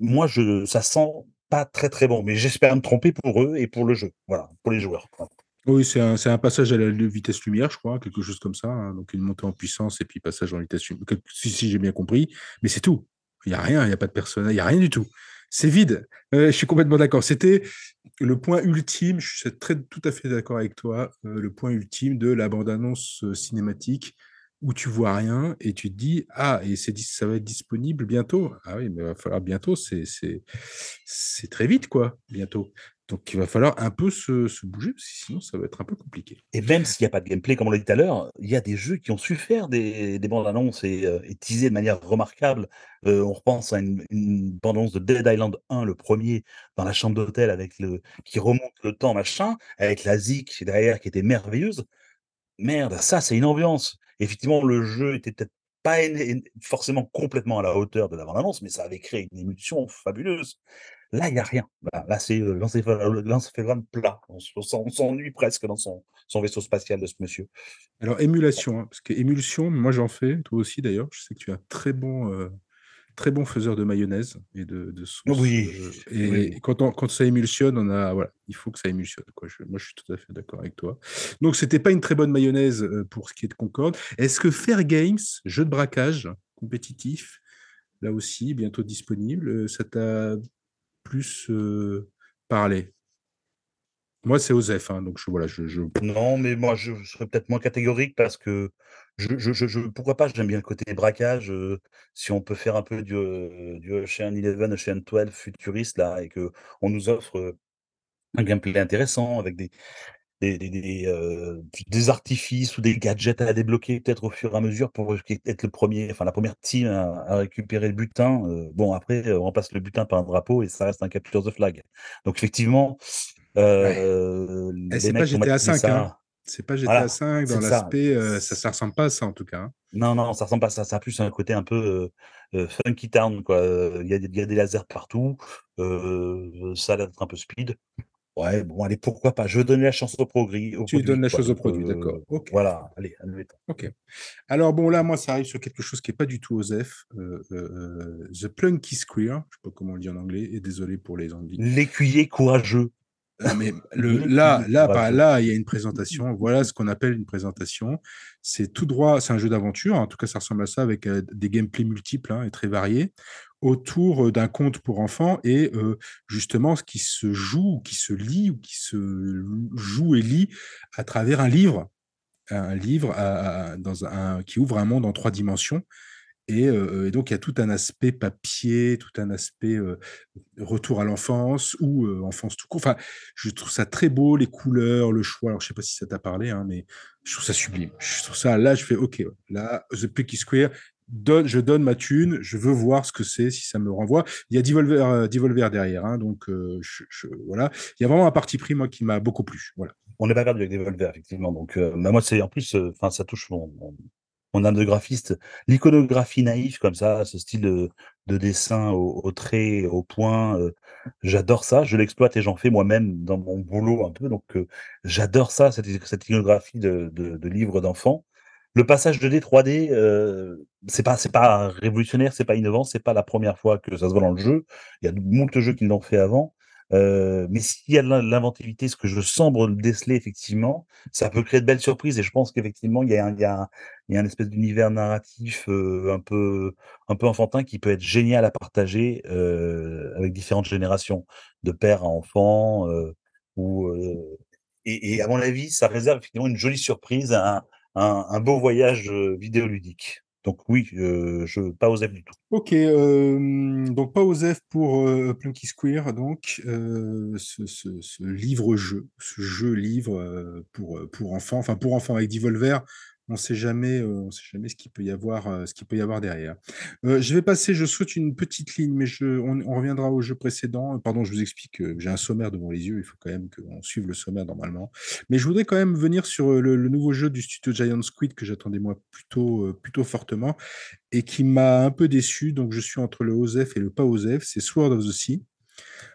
Moi, ça sent pas très, très bon, mais j'espère me tromper pour eux et pour le jeu, voilà, pour les joueurs. Oui, c'est un passage à la vitesse lumière, je crois, quelque chose comme ça, hein, donc une montée en puissance et puis passage en vitesse lum quel si, si j'ai bien compris, mais c'est tout. Il y a rien, il y a pas de personnage, il y a rien du tout. C'est vide. Heu, je suis complètement d'accord. C'était le point ultime, je suis très tout à fait d'accord avec toi, heu, le point ultime de la bande annonce, heu, cinématique où tu vois rien et tu te dis: «Ah et c'est ça va être disponible bientôt?» ah oui, mais il va falloir bientôt, c'est c'est très vite quoi, bientôt. Donc il va falloir un peu se bouger sinon ça va être un peu compliqué. Et même s'il y a pas de gameplay, comme on l'a dit tout à l'heure, il y a des jeux qui ont su faire des des bandes annonces et et teaser de manière remarquable. Heu, on repense à une une bande annonce de Dead Island 1, le 1er, dans la chambre d'hôtel avec le qui remonte le temps machin, avec la zik derrière qui était merveilleuse. Merde, ça c'est une ambiance. Effectivement, le jeu était peut-être pas forcément complètement à la hauteur de la bande annonce, mais ça avait créé une émulsion fabuleuse. Là, il y a rien. Là c'est, l'encéphalo l'encéphalogramme plat. On s'ennuie presque dans son son vaisseau spatial de ce monsieur. Alors émulation, hein, parce qu'émulsion, moi j'en fais, toi aussi d'ailleurs. Je sais que tu es un très bon, heu, très bon faiseur de mayonnaise et de de sauce, Oui, heu oui. et quand on quand ça émulsionne, on a voilà, il faut que ça émulsionne quoi. Je moi je suis tout à fait d'accord avec toi. Donc c'était pas une très bonne mayonnaise, heu, pour ce qui est de Concorde. Est-ce que Fair Games, jeu de braquage compétitif, là aussi bientôt disponible, heu, ça t'a plus, parlé? Moi, c'est Osef, hein, donc Non, mais moi je serais peut-être moins catégorique parce que je je pourquoi pas? J'aime bien le côté braquage, heu, si on peut faire un peu du, heu, du Ocean Eleven, Ocean 12 futuriste là et qu'on nous offre, heu, un gameplay intéressant avec des artifices ou des gadgets à débloquer peut-être au fur et à mesure pour, être le 1er, enfin la 1re team à récupérer le butin, bon après, on remplace le butin par un drapeau et ça reste un capture the flag. Donc effectivement, Ouais. heu, Eh, les c'est pas GTA maîtrisé 5, hein. ça C'est pas GTA voilà, 5 dans ça. l'aspect, heu, ça ça C ressemble pas à ça en tout cas, hein. Non, non, ça ressemble pas à ça. Ça a plus un côté un peu, heu heu, Funky Town quoi, heu, il y a des il y a des lasers partout, ça a l'air d'être un peu speed. Ouais, bon allez, pourquoi pas? Je veux donner la chance au progris au Tu donnes produit la quoi, chose au produit, d'accord. voilà, allez, admettons. OK. Alors bon, là, moi, ça arrive sur quelque chose qui est pas du tout Osef, The Plunky Square, je sais pas comment on le dit en anglais et désolé pour les Anglais. L'écuyer courageux. Mais le là là, il y a une présentation. Voilà ce qu'on appelle une présentation. C'est tout droit c'est un jeu d'aventure, en tout cas, ça ressemble à ça avec, heu, des gameplays multiples, hein et très variés, autour, heu, d'un conte pour enfants et heu, justement, ce qui se joue ou qui se lit ou qui se joue et lit à travers un livre. Un livre à à dans un qui ouvre un monde en 3 dimensions et donc il y a tout un aspect papier, tout un aspect, retour à l'enfance ou enfance tout court. Enfin, je trouve ça très beau, les couleurs, le choix. Alors je sais pas si ça t'a parlé, hein, mais je trouve ça sublime. Je trouve ça là, je fais: «OK, là, The Plunky Square, je donne ma thune, je veux voir ce que c'est, si ça me renvoie». Il y a Devolver, Devolver derrière, hein, donc voilà. Il y a vraiment un parti pris, moi, qui m'a beaucoup plu. Voilà. On n'est pas perdu avec Devolver effectivement, donc bah, moi c'est en plus, ça touche mon mon âme de graphiste. L'iconographie naïve comme ça, ce style de de dessin au trait, au point, heu, j'adore ça. Je l'exploite et j'en fais moi-même dans mon boulot un peu, donc heu, j'adore ça, cette iconographie de de de livre d'enfant. Le passage 2D, 3D, heu, c'est pas révolutionnaire, c'est pas innovant, c'est pas la 1re fois que ça se voit dans le jeu. Il y a de jeux qui l'ont fait avant, heu, mais s'il y a de l'in l'inventivité, ce que je semble déceler effectivement, ça peut créer de belles surprises et je pense qu'effectivement il y a un il y a il y a un espèce d'univers narratif, heu, un peu un peu enfantin qui peut être génial à partager, heu, avec différentes générations, de père à enfant, heu, ou heu et et à mon avis, ça réserve effectivement une jolie surprise, un un un beau voyage, heu, vidéoludique. Donc oui, heu, je pas Osef du tout. OK, hem, donc pas Osef pour, heu, Plunky Square donc, ce livre-jeu, ce jeu livre, heu, pour, pour enfants, enfin pour enfants avec Devolver. On sait jamais, heu, on sait jamais ce qu'il peut y avoir, heu, ce qu'il peut y avoir derrière. Heu, je vais passer je saute une petite ligne, mais on reviendra au jeu précédent. Pardon, je vous explique, j'ai un sommaire devant les yeux, il faut quand même qu'on suive le sommaire normalement. Mais je voudrais quand même venir sur, le nouveau jeu du studio Giant Squid que j'attendais moi plutôt, plutôt fortement et qui m'a un peu déçu, donc je suis entre le OSEF et le pas OSEF, c'est Sword of the Sea.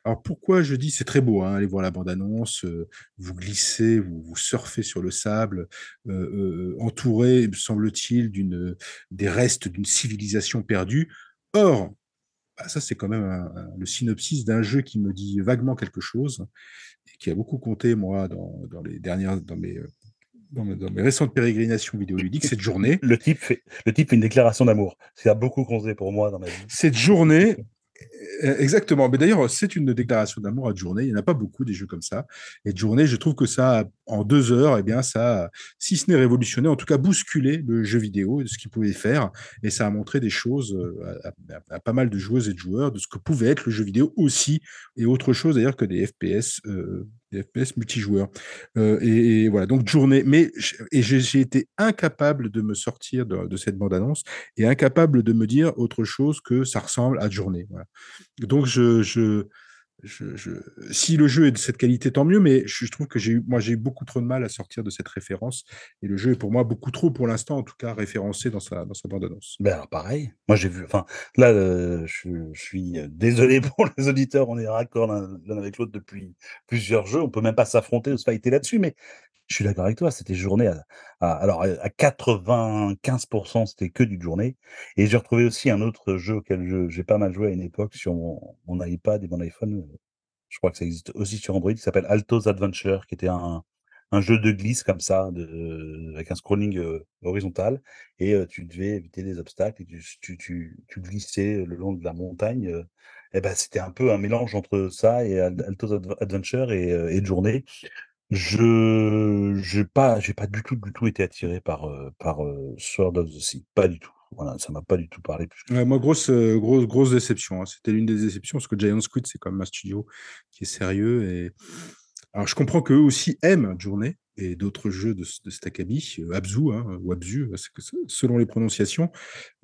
Alors pourquoi je dis c'est très beau, hein, allez voir la bande-annonce, euh, vous glissez, vous, vous surfez sur le sable, euh, euh, entouré, semble-t-il, d'une des restes d'une civilisation perdue. Or, bah, ça c'est quand même un- un- le synopsis d'un jeu qui me dit vaguement quelque chose et qui a beaucoup compté moi dans, dans les dernières, dans mes, euh, dans mes, dans mes récentes pérégrinations vidéoludiques cette journée. Le type fait, le type fait une déclaration d'amour. Ça a beaucoup compté pour moi dans ma vie. Cette journée, Euh, Exactement. Mais d'ailleurs, c'est une déclaration d'amour à journée. Il n'y en a pas beaucoup des jeux comme ça. Et journée, je trouve que ça, en deux heures, eh bien, ça, si ce n'est révolutionné, en tout cas bousculé le jeu vidéo et de ce qu'il pouvait faire. Et ça a montré des choses euh, à, pas mal de joueuses et de joueurs de ce que pouvait être le jeu vidéo aussi, et autre chose d'ailleurs que des FPS, euh, FPS multijoueurs. Euh, et, voilà, donc journée. Mais j'ai été incapable de me sortir de, cette bande-annonce et incapable de me dire autre chose que ça ressemble à journée. Donc, je, si le jeu est de cette qualité, tant mieux, mais je, trouve que j'ai eu, moi, j'ai eu beaucoup trop de mal à sortir de cette référence. Et le jeu est pour moi beaucoup trop, pour l'instant, en tout cas, référencé dans sa, dans sa bande-annonce. Ben pareil, moi j'ai vu, enfin là, euh, je, suis euh, désolé pour les auditeurs, on est raccord l'un avec l'autre depuis plusieurs jeux, on peut même pas s'affronter ou se fighter là-dessus, mais je suis d'accord avec toi, c'était journée à, à- alors à à 95% c'était que du journée, et j'ai retrouvé aussi un autre jeu auquel j'ai pas mal joué à une époque sur mon, iPad et mon iPhone, euh, je crois que ça existe aussi sur Android, qui s'appelle Alto's Adventure, qui était un, jeu de glisse comme ça, de, avec un scrolling euh, horizontal et tu devais éviter des obstacles et tu glissais le long de la montagne, et ben c'était un peu un mélange entre ça et Al Alto's Adv Adventure et et Journée. Je j'ai pas j'ai pas du tout, du tout été attiré par, heu, par, heu, Sword of the Sea, pas du tout. Voilà, ça m'a pas du tout parlé plus que ça. Ouais, moi, grosse, euh, grosse, grosse déception. hein. C'était l'une des déceptions parce que Giant Squid, c'est quand même un studio qui est sérieux. Et... Alors, je comprends qu'eux aussi aiment Journée et d'autres jeux de, de euh, Abzu, hein, ou Abzu, c'est- selon les prononciations.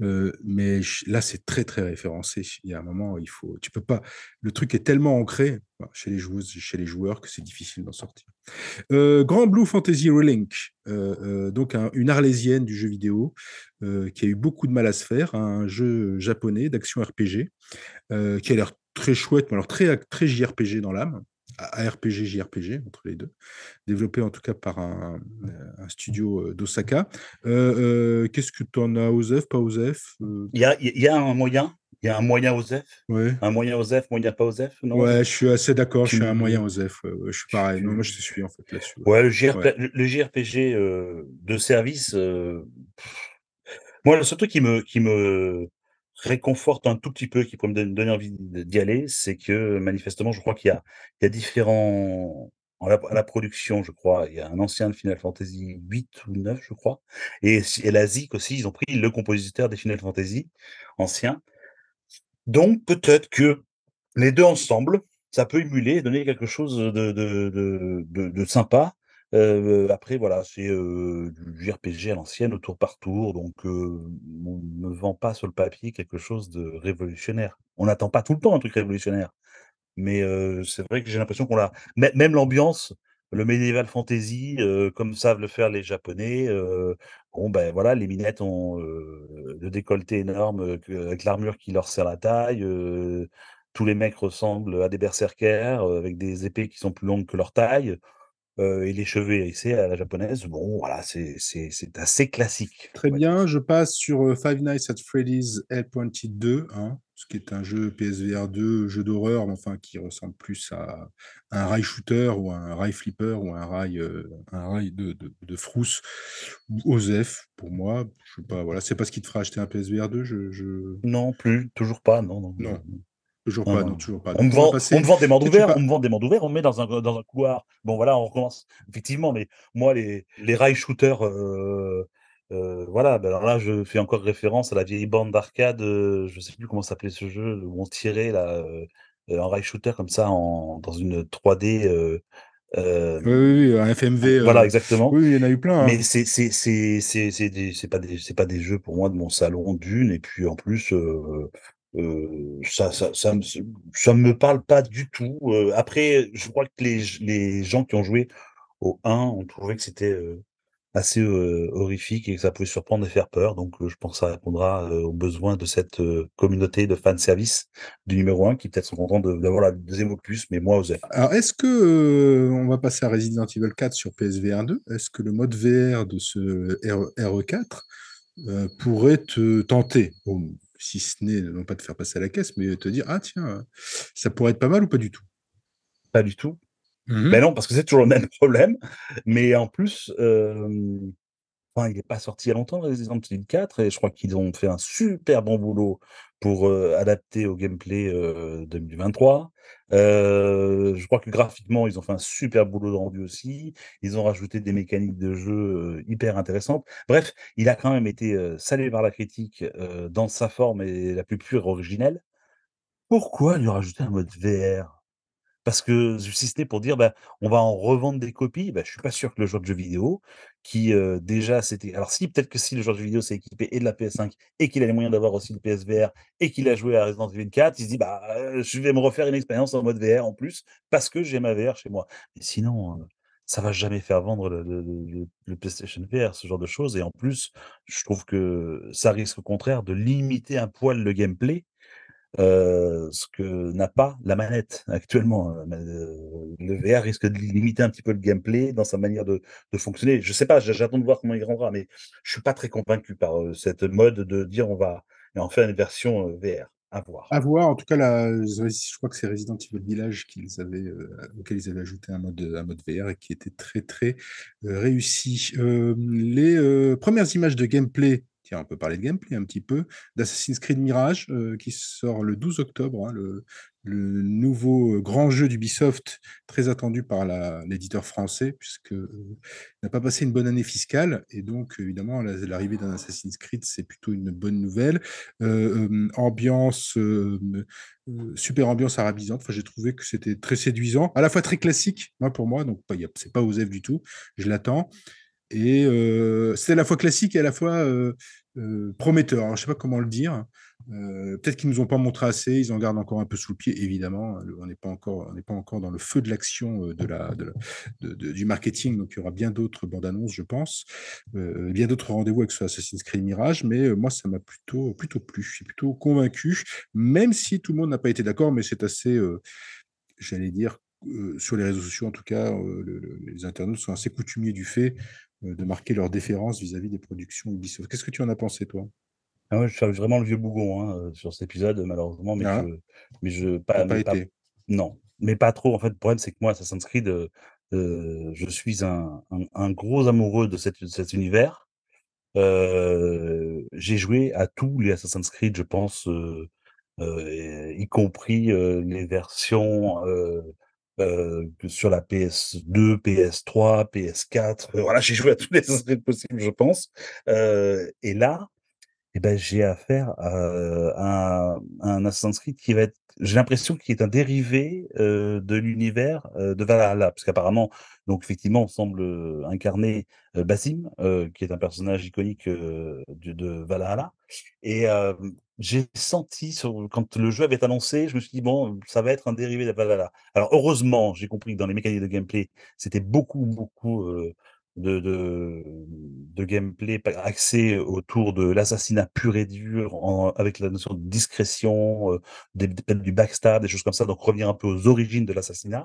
Euh, mais là, c'est très, très référencé. Il y a un moment, il faut, tu peux pas. Le truc est tellement ancré chez les joueuses, chez les joueurs, que c'est difficile d'en sortir. Euh, Grand Blue Fantasy Relink, euh, euh, donc un- une arlésienne du jeu vidéo euh, qui a eu beaucoup de mal à se faire, un jeu japonais d'action RPG euh, qui a l'air très chouette, mais alors très, très JRPG dans l'âme, ARPG, JRPG entre les deux, développé en tout cas par un, un studio euh, d'Osaka. Euh, euh, Qu'est-ce que tu en as, Osef, pas Osef euh, Il y a y a un moyen il y a un moyen OSEF? Ouais. Un moyen OSEF, moyen pas OSEF, non? Ouais, je suis assez d'accord, je suis un moyen Osef. je suis pareil. tu Non, moi, je te suis en fait là-dessus. ouais. le JRP Ouais. le le JRPG, de service, moi, le seul truc qui me qui me réconforte un tout petit peu, qui pourrait me don donner envie d'y aller, c'est que manifestement, je crois qu'il y y a différents à la production, je crois, il y a un ancien de Final Fantasy 8 ou 9, je crois et et la ZIC aussi, ils ont pris le compositeur des Final Fantasy anciens. Donc peut-être que les 2 ensemble, ça peut émuler donner quelque chose de de de de sympa. Heu, après voilà, c'est, heu, du JRPG à l'ancienne, au tour par tour, donc heu, on me vend pas sur le papier quelque chose de révolutionnaire. On n'attend pas tout le temps un truc révolutionnaire, mais c'est vrai que j'ai l'impression qu'on l'a mê même l'ambiance, le medieval fantasy, comme savent le faire les japonais, bon ben voilà, les minettes ont, heu, le décolleté énorme, avec l'armure qui leur sert la taille, tous les mecs ressemblent à des berserkers, avec des épées qui sont plus longues que leur taille, heu, et les cheveux hérissés à la japonaise. Bon voilà, c'est assez classique, Très bien, je passe sur euh, Five Nights at Freddy's L.2, 2, hein, ce qui est un jeu PSVR 2, jeu d'horreur, enfin qui ressemble plus à un rail shooter ou un rail flipper ou un rail, euh, un rail de, de, de frousse ou OZEF pour moi. Je sais pas, voilà, c'est pas ce qui te fera acheter un PSVR 2, je, je... Non plus, toujours pas, non, Non, non. Toujours Non, pas, non, non, non. toujours pas. On me vend on me passer. vend des ouverts, pas. on me vend des mondes ouverts, on me met dans un dans un couloir. Bon voilà, on recommence. Effectivement, mais moi les les rail shooters, heu heu, voilà, bah, alors là, je fais encore référence à la vieille bande d'arcade, heu, je sais plus comment s'appelait ce jeu, où on tirait là, heu, en rail shooter comme ça en dans une 3D, heu Oui, oui, oui, un FMV, voilà, exactement. oui, il y en a eu plein, Mais hein. c'est c'est c'est c'est c'est des c'est pas des c'est pas des jeux pour moi de mon salon d'une et puis en plus, heu, ça ça ça me ça me parle pas du tout, heu, après je crois que les les gens qui ont joué au 1 ont trouvé que c'était, heu, assez, horrifique et que ça pouvait surprendre et faire peur donc je pense que ça répondra, aux besoins de cette, communauté de fan service du numéro 1 qui peut-être sont contents d'avoir la 2e opus, mais moi osais. Alors est-ce que, on va passer à Resident Evil 4 sur PSVR 2. Est-ce que le mode VR de ce RE RE4, heu, pourrait te tenter? Si ce n'est non pas te faire passer à la caisse, mais te dire: «Ah tiens, ça pourrait être pas mal» ou pas du tout? Pas du tout. Mmh Beh, mh. non, parce que c'est toujours le même problème, mais en plus, il est pas sorti il y a longtemps Resident Evil 4 et je crois qu'ils ont fait un super bon boulot pour, heu, adapter au gameplay, heu, 2023. Heu, je crois que graphiquement, ils ont fait un super boulot de rendu aussi. Ils ont rajouté des mécaniques de jeu, hyper intéressantes. Bref, il a quand même été, salué par la critique, dans sa forme et la plus pure originelle. Pourquoi lui rajouter un mode VR? Parce que si ce n'est pour dire: «Bah, on va en revendre des copies», bah, je suis pas sûr que le joueur de jeux vidéo qui, heu, déjà s'était alors si, peut-être que si le joueur de jeu vidéo s'est équipé et de la PS5 et qu'il a les moyens d'avoir aussi le PSVR et qu'il a joué à Resident Evil 4, il se dit: «Bah, heu, je vais me refaire une expérience en mode VR en plus parce que j'ai ma VR chez moi». Mais sinon, heu, ça va jamais faire vendre le PlayStation VR, ce genre de choses et en plus, je trouve que ça risque au contraire de limiter un poil le gameplay, heu, ce que n'a pas la manette actuellement, heu, me le VR risque de limiter un petit peu le gameplay dans sa manière de fonctionner. Je sais pas, j'a j'attends de voir comment il rendra, mais je suis pas très convaincu par, heu, cette mode de dire: «On va en faire une version, VR», à voir. À voir, en tout cas, la je crois que c'est Resident Evil Village qu'ils avaient, auquel ils avaient ajouté un mode, un mode VR et qui était très, très, réussi. Les, 1res images de gameplay, on peut parler de gameplay un petit peu, d'Assassin's Creed Mirage, heu, qui sort le 12 octobre, hein, le nouveau, heu, grand jeu d'Ubisoft, très attendu par l'éditeur français puisque, il n'a pas passé une bonne année fiscale. Et donc évidemment la l'arrivée d'un Assassin's Creed, c'est plutôt une bonne nouvelle. Heu, hem, ambiance, super ambiance arabisante, enfin j'ai trouvé que c'était très séduisant, à la fois très classique, moi pour moi, donc c'est pas osef du tout, je l'attends et heu, c'est à la fois classique et à la fois, heu heu, prometteur. Alors je sais pas comment le dire, peut-être qu'ils nous ont pas montré assez, ils en gardent encore un peu sous le pied évidemment, on n'est pas encore pas encore dans le feu de l'action, de la de du marketing, donc il y aura bien d'autres bandes annonces, je pense, bien d'autres rendez-vous avec ce Assassin's Creed Mirage, mais moi ça m'a plutôt plutôt plu. Je suis plutôt convaincu, même si tout le monde n'a pas été d'accord, mais c'est assez, j'allais dire, sur les réseaux sociaux en tout cas, les internautes sont assez coutumiers du fait, de marquer leur déférence vis-à-vis des productions Ubisoft. Qu'est-ce que tu en as pensé toi? Ah ouais, je suis vraiment le vieux bougon, hein, heu, sur cet épisode malheureusement, mais je Ah. mais je pas mais pas été? non, mais pas trop en fait. Le problème, c'est que moi Assassin's Creed, heu, je suis un un un gros amoureux de cet de cet univers. J'ai joué à tous les Assassin's Creed, je pense, y compris, les versions, que sur la PS2, PS3, PS4, heu, voilà, j'ai joué à tous les Creed possibles, je pense, heu, et là, et bah, j'ai affaire à, heu, un un Assassin's Creed qui va être j'ai l'impression qu'il est un dérivé, heu, de l'univers, heu, de Valhalla. Parce qu'apparemment, donc effectivement, on semble, heu, incarner, heu, Basim, heu, qui est un personnage iconique, heu, de de Valhalla et j'ai senti sur quand le jeu avait été annoncé, je me suis dit: «Bon, ça va être un dérivé de Valhalla». Alors heureusement, j'ai compris que dans les mécaniques de gameplay, c'était beaucoup, beaucoup, de gameplay axé autour de l'assassinat pur et dur en avec la notion de discrétion, heu, des du backstab, des choses comme ça, donc revenir un peu aux origines de l'assassinat.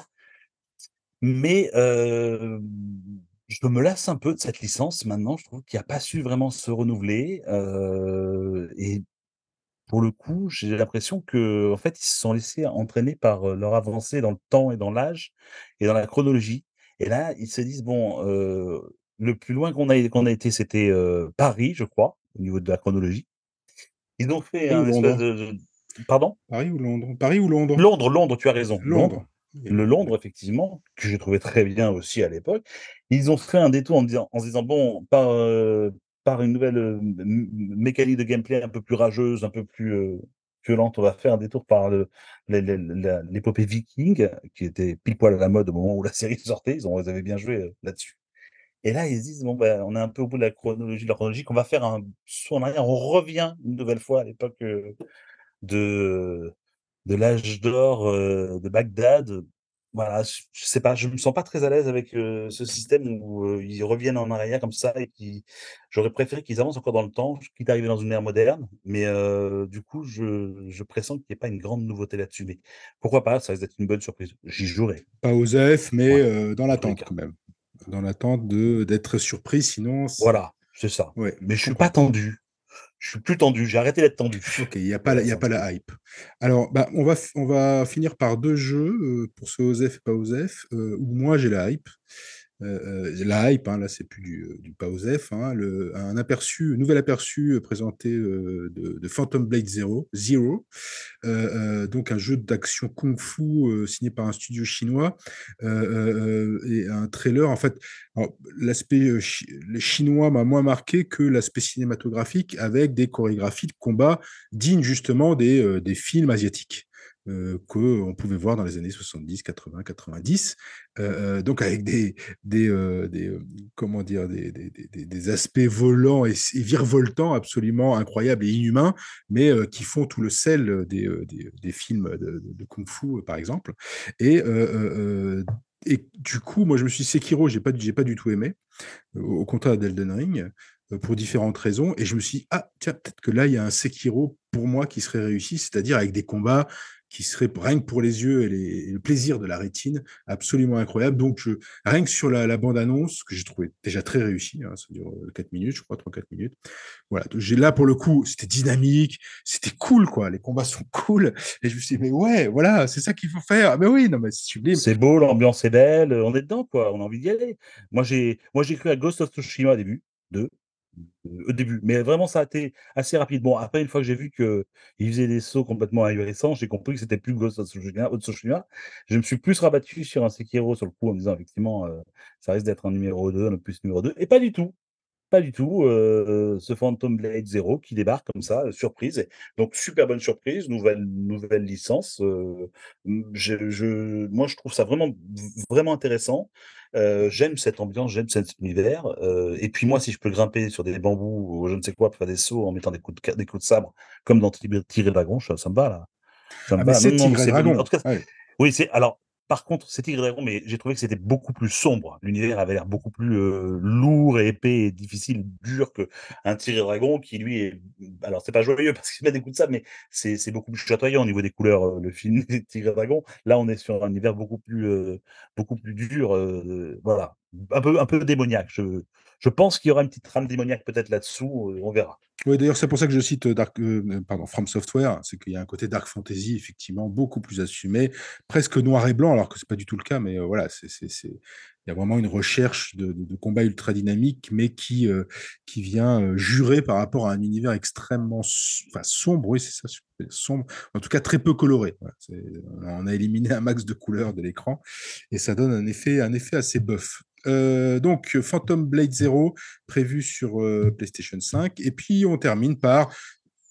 Mais hem, je me lasse un peu de cette licence maintenant, je trouve qu'il a pas su vraiment se renouveler, heu, et pour le coup, j'ai l'impression qu'en fait, ils se sont laissés entraîner par, leur avancée dans le temps et dans l'âge et dans la chronologie et là, ils se disent: «Bon, le plus loin qu'on a qu'on a été, c'était, Paris, je crois, au niveau de la chronologie». Ils ont fait un espèce de pardon? Paris ou Londres? Paris ou Londres? Londres, Londres, tu as raison, Londres. Le Londres, effectivement, que j'ai trouvé très bien aussi à l'époque. Ils ont fait un détour en disant en se disant: «Bon, par, par une nouvelle, mécanique de gameplay un peu plus rageuse, un peu plus, heu» violente. On va faire un détour par l'épopée viking, qui était pile poil à la mode au moment où la série sortait. Ils ont avaient bien joué, heu, là-dessus et là, ils se disent: «Bon, bah, on est un peu au bout de la chronologie de la chronologie, va faire un saut en arrière». On revient une nouvelle fois à l'époque, heu, de de l'âge d'or, heu, de Bagdad. Voilà, je je sais pas, je me sens pas très à l'aise avec, ce système où, ils reviennent en arrière comme ça et qui j'aurais préféré qu'ils avancent encore dans le temps, quitte à arriver dans une ère moderne, mais du coup, je je pressens qu'il y ait pas une grande nouveauté là-dessus, mais pourquoi pas? Ça risque d'être une bonne surprise. J'y jouerai. Pas OSEF, mais Voilà, heu, dans l'attente quand même. Dans l'attente de d'être surpris, sinon Voilà, c'est ça, ouais, mais je je suis pas tendu. Je suis plus tendu, j'ai arrêté d'être tendu OK, il y a pas la hype. Alors, bah, on va finir par 2 jeux, heu, pour ce OSEF et pas OSEF, heu, où moi j'ai la hype. Heu heu, la hype, hein, là, c'est plus du, heu, du pas OSEF, hein. Un nouvel aperçu, présenté, de Phantom Blade Zero donc un jeu d'action kung-fu, signé par un studio chinois, et un trailer en fait l'aspect, chinois m'a moins marqué que l'aspect cinématographique avec des chorégraphies de combat dignes justement des, des films asiatiques, heu, qu'on pouvait voir dans les années 70-80-90. Heu heu, donc avec des des, heu, des, hem, comment dire? Des des aspects volants et virevoltants absolument incroyables et inhumains, mais qui font tout le sel, des, films de kung-fu, par exemple et et du coup, moi je me suis dit: «Sekiro», j'ai pas pas du tout aimé, au contraire d'Elden Ring, pour différentes raisons et je me suis dit: «Ah tiens, peut-être que là, il y a un Sekiro pour moi qui serait réussi», c'est-à-dire avec des combats qui seraient p rien que pour les yeux et le plaisir de la rétine, absolument incroyables. Donc rien que sur la la bande annonce que j'ai trouvé déjà très réussie, hein, ça dure, heu, 4 minutes, je crois, 3-4 minutes. Voilà, j'ai là pour le coup, c'était dynamique, c'était cool quoi, les combats sont cool et je me suis dit: «Mais ouais, voilà, c'est ça qu'il faut faire! Mais oui, non mais c'est sublime!» C'est beau, l'ambiance est belle, on est dedans quoi, on a envie d'y aller. Moi j'ai moi j'ai cru à Ghost of Tsushima au début, 2, heu, au début, mais vraiment ça a été assez rapide. Bon après une fois que j'ai vu qu'il faisait des sauts complètement ahurissants, j'ai compris que c'était plus Ghost of Tsushima of Tsushima. Je me suis plus rabattu sur un Sekiro sur le coup en me disant: «Effectivement, heu, ça risque d'être un numéro 2, un opus numéro 2» et pas du tout, pas du tout, heu, ce Phantom Blade Zero qui débarque comme ça, surprise donc super bonne surprise, nouvelle nouvelle licence, je je moi je trouve ça vraiment vraiment intéressant. Heu, j'aime cette ambiance, j'aime cet univers, et puis moi si je peux grimper sur des bambous ou je ne sais quoi pour faire des sauts en mettant des coups de ca des coups de sabre comme dans et Dragon, ça ça me va là, ça me Ah mais va. C'est Tigre Dragon, cas ouais. oui, c'est alors par contre, c'est Tigre Dragon, mais j'ai trouvé que c'était beaucoup plus sombre. L'univers avait l'air beaucoup plus, heu, lourd et épais et difficile, dur qu'un Tigre Dragon qui lui est alors c'est pas joyeux parce qu'il met des coups de sabre, mais c'est beaucoup plus chatoyant au niveau des couleurs, heu, le film Tigre Dragon. Là, on est sur un univers beaucoup plus, heu, beaucoup plus dur, voilà, un peu un peu démoniaque. Je je pense qu'il y aura une petite trame démoniaque peut-être là-dessous, on verra. Oui, d'ailleurs, c'est pour ça que je cite, heu, Dark, heu, pardon, From Software, c'est qu'il y a un côté dark fantasy effectivement beaucoup plus assumé, presque noir et blanc alors que c'est pas du tout le cas, mais heu, voilà, c'est il y a vraiment une recherche de combat ultra dynamique, mais qui, qui vient, jurer par rapport à un univers extrêmement enfin sombre, oui, c'est ça, sombre, en tout cas très peu coloré. On a éliminé un max de couleurs de l'écran et ça donne un effet un effet assez bof. Heu, donc Phantom Blade Zero prévu sur, heu, PlayStation 5 et puis on termine par,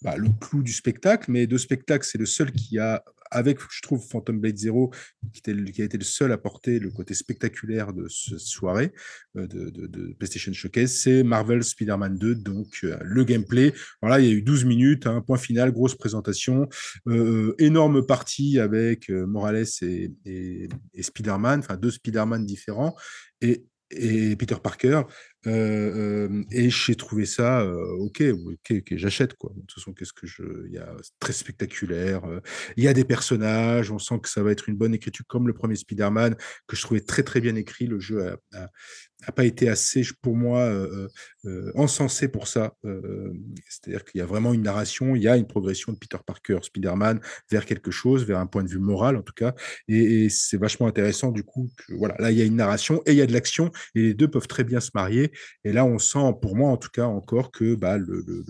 bah, le clou du spectacle, mais de spectacle, c'est le seul qui a avec, je trouve, Phantom Blade Zero, qui a été le seul à porter le côté spectaculaire de ce soirée, heu, de PlayStation Showcase, c'est Marvel Spider-Man 2, donc heu, le gameplay. Voilà, il y a eu 12 minutes, hein, point final, grosse présentation, énorme partie avec, Morales et et Spider-Man, enfin 2 Spider-Man différents et et Peter Parker, heu, hem et j'ai trouvé ça, heu, OK, OK, j'achète quoi. De toute façon, qu'est-ce que je il y a très spectaculaire, il y a des personnages, on sent que ça va être une bonne écriture comme le 1er Spider-Man, que je trouvais très, très bien écrit. Le jeu a pas été assez pour moi, encensé pour ça, c'est-à-dire qu'il y a vraiment une narration, il y a une progression de Peter Parker, Spider-Man vers quelque chose, vers un point de vue moral en tout cas et c'est vachement intéressant du coup voilà, là, il y a une narration et il y a de l'action et les 2 peuvent très bien se marier et là, on sent, pour moi en tout cas encore que, bah, le le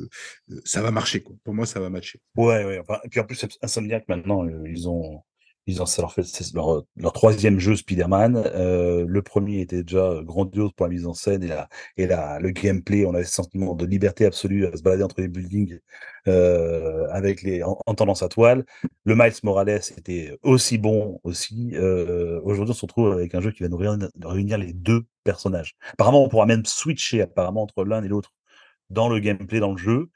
le ça va marcher. Pour moi, ça va matcher. Ouais, ouais, enfin et puis en plus Ins Insomniac maintenant, heu, ils ont Ils ont leur fait leur, leur 3e jeu Spider-Man. Heu, le 1er était déjà grandiose pour la mise en scène et la et le gameplay. On avait ce sentiment de liberté absolue à se balader entre les buildings, avec les en en tendance à toile. Le Miles Morales était aussi bon aussi. Aujourd'hui, on se retrouve avec un jeu qui va nous réun réunir les 2 personnages. Apparemment, on pourra même switcher apparemment entre l'un et l'autre dans le gameplay, dans le jeu,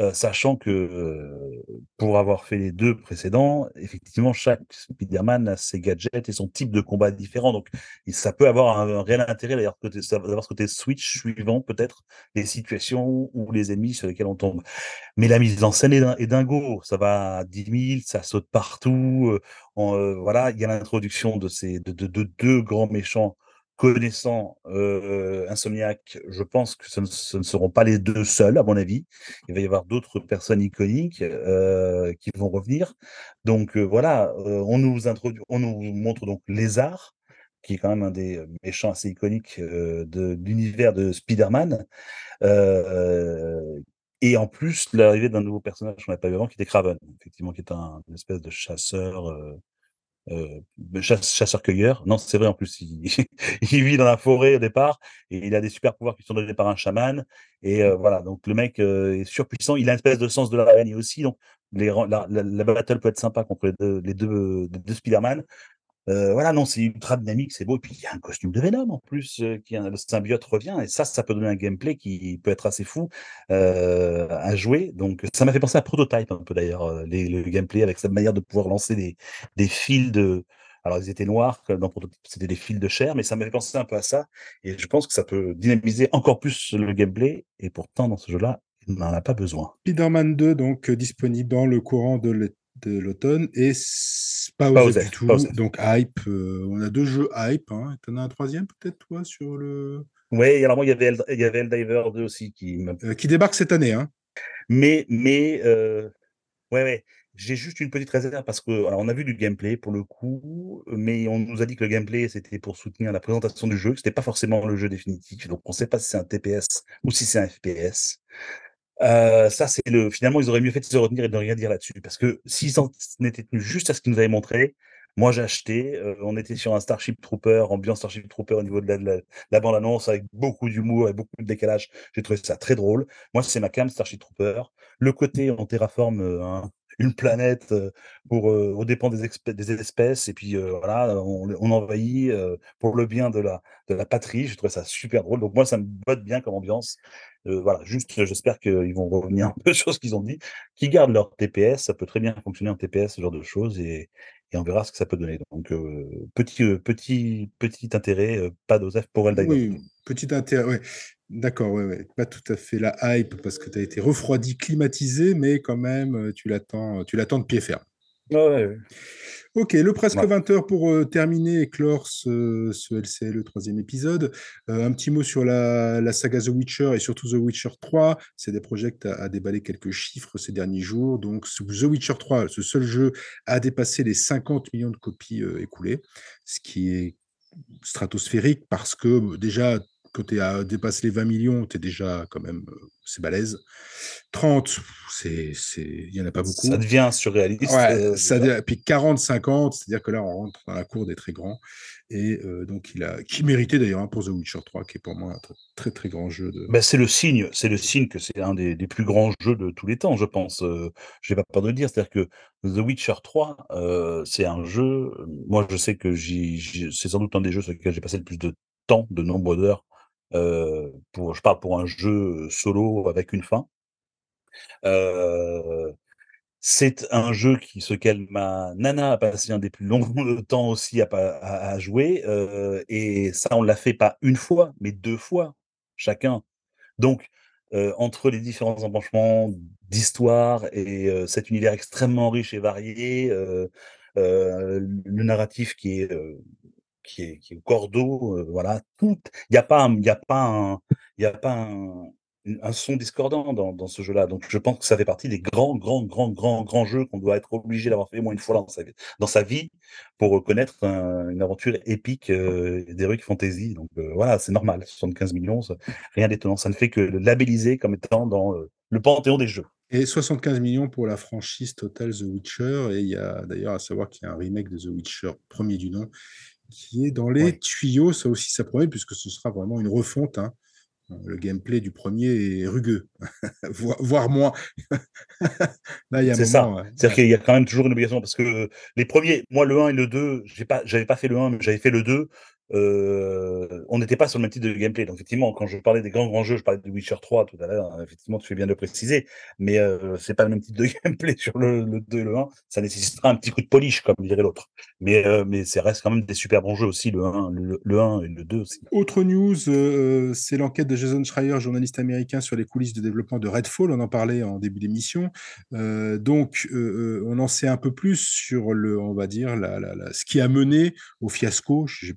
heu, sachant que, heu, pour avoir fait les 2 précédents, effectivement, chaque Spider-Man a ses gadgets et son type de combat différent. Donc ça peut avoir un réel intérêt d'ailleurs d'avoir ce côté switch suivant peut-être les situations ou les ennemis sur lesquels on tombe. Mais la mise en scène est est dingo, ça va à 10 000, ça saute partout, heu, voilà, il y a l'introduction de de de de 2 grands méchants connaissant, heu, Insomniac, je pense que ce ne seront pas les 2 seuls à mon avis. Il va y avoir d'autres personnes iconiques, heu, qui vont revenir. Donc heu, voilà, on nous montre donc Lézard, qui est quand même un des, méchants assez iconiques, de l'univers de Spider-Man. Et en plus, l'arrivée d'un nouveau personnage qu'on n'avait pas vu avant qui était Kraven, effectivement, qui est un une espèce de chasseur, chasse chasseur-cueilleur. Non, c'est vrai en plus, il il vit dans la forêt au départ et il a des super pouvoirs qui sont donnés par un chaman et heu, voilà, donc le mec, heu, est surpuissant. Il a une espèce de sens de l'araignée aussi, donc les la la battle peut être sympa contre les 2 les 2 les 2 Spider-Man. Heu, voilà, non, c'est ultra dynamique, c'est beau et puis il y a un costume de Venom en plus, heu, qui le symbiote revient et ça, ça peut donner un gameplay qui peut être assez fou, heu, à jouer. Donc ça m'a fait penser à Prototype un peu d'ailleurs, les le gameplay avec cette manière de pouvoir lancer des des fils de alors ils étaient noirs dans Prototype, c'était des fils de chair, mais ça m'avait pensé un peu à ça et je pense que ça peut dynamiser encore plus le gameplay et pourtant dans ce jeu-là, il n'en a pas besoin. Spider-Man 2 donc disponible dans le courant de l'é de l'automne et pas Pas osé du tout, donc hype, heu, on a 2 jeux hype, hein. Tu en as un 3e peut-être toi sur le et alors moi il y avait il y avait Helldivers 2 aussi qui heu, qui débarque cette année, hein? mais mais heu, ouais, ouais, j'ai juste une petite réserve parce que alors on a vu du gameplay pour le coup, mais on nous a dit que le gameplay c'était pour soutenir la présentation du jeu, que c'était pas forcément le jeu définitif, donc on sait pas si c'est un TPS ou si c'est un FPS. Heu, ça c'est le finalement ils auraient mieux fait de se retenir et de ne rien dire là-dessus parce que s'ils s'en étaient tenus juste à ce qu'ils nous avaient montré, moi j'ai acheté, heu, on était sur un Starship Trooper, ambiance Starship Trooper au niveau de la de la la bande annonce avec beaucoup d'humour et beaucoup de décalage. J'ai trouvé ça très drôle. Moi c'est ma came Starship Trooper. Le côté on terraforme, heu, un une planète, pour, aux dépens des espèces et puis, voilà, on envahit, pour le bien de la de la patrie. J'ai trouvé ça super drôle, donc moi ça me botte bien comme ambiance. Voilà, juste j'espère qu'ils vont revenir un peu sur ce qu'ils ont dit, qu'ils gardent leur TPS, ça peut très bien fonctionner en TPS, ce genre de choses et et on verra ce que ça peut donner. Donc heu, petit, heu, petit petit intérêt, heu, pas d'OZEF pour Helldivers Oui, 2. petit intér ouais, d'accord, ouais, ouais, pas tout à fait la hype parce que tu as été refroidi, climatisé, mais quand même, tu l'attends tu l'attends de pied ferme. Ouais, ouais. OK, le presque Voilà. 20 heures pour, heu, terminer et clore ce ce LCL, le 3e épisode. Heu, un petit mot sur la la saga The Witcher et surtout The Witcher 3. CD Projekt a a déballé quelques chiffres ces derniers jours. Donc The Witcher 3, ce seul jeu, a dépassé les 50 000 000 de copies, heu, écoulées, ce qui est stratosphérique parce que, déjà quand tu dépasses les 20 000 000, tu es déjà quand même, heu, c'est balèze. 30, c'est c'est il y en a pas Ça beaucoup. devient surréaliste, Ouais, heu, ça puis 40-50, c'est-à-dire que là, on rentre dans la cour des très grands et heu, donc il a qui méritait d'ailleurs, hein, pour The Witcher 3 qui est pour moi un tr très, très grand jeu de Bah, c'est le signe c'est le signe que c'est un des des plus grands jeux de tous les temps, je pense, heu, j'ai pas peur de le dire. C'est-à-dire que The Witcher 3, heu, c'est un jeu, moi je sais que c'est sans doute un des jeux sur lesquels j'ai passé le plus de temps, de nombre d'heures, heu, pour je parle pour un jeu, solo avec une fin. Heu, c'est un jeu qui lequel ma nana a passé un des plus longs temps aussi à jouer, heu et ça on l'a fait pas 1 fois, mais 2 fois chacun. Donc entre les différents embranchements d'histoire et cet univers extrêmement riche et varié, le narratif qui est, qui est qui est au cordeau, heu, voilà, tout il y a pas il a pas un y a pas un une son discordant dans ce jeu-là. Donc je pense que ça fait partie des grands, grands, grands, grands, grands jeux qu'on doit être obligé d'avoir fait au moins 1 fois dans sa vie pour, connaître un une aventure épique, heu, d'Heroic Fantasy. Donc heu, voilà, c'est normal, 75 000 000, ça rien d'étonnant. Ça ne fait que le labelliser comme étant dans, le panthéon des jeux. Et 75 millions pour la franchise totale The Witcher. Et il y a d'ailleurs à savoir qu'il y a un remake de The Witcher, premier du nom, qui est dans les Ouais. tuyaux. Ça aussi, ça promet, puisque ce sera vraiment une refonte. hein. Le gameplay du premier est rugueux, voire, moins. Là, il y a un C'est ça. ouais. C'est-à-dire qu'il y a quand même toujours une obligation parce que les premiers, moi le 1 et le 2, j'ai pas, j'avais pas fait le 1, mais j'avais fait le 2. Euh, on n'était pas sur le même type de gameplay. Donc effectivement, quand je parlais des grands grands jeux, je parlais de Witcher 3 tout à l'heure. hein, Effectivement, tu fais bien de le préciser, mais euh, c'est pas le même type de gameplay sur le, le 2 et le 1. Ça nécessitera un petit coup de polish, comme dirait l'autre. Mais euh, mais ça reste quand même des super bons jeux aussi, le 1, le, le 1 et le 2 aussi. Autre news, euh, c'est l'enquête de Jason Schreier, journaliste américain, sur les coulisses de développement de Redfall. On en parlait en début d'émission. Euh, donc, euh, euh, on en sait un peu plus sur le, on va dire, ce qui a mené au fiasco. Je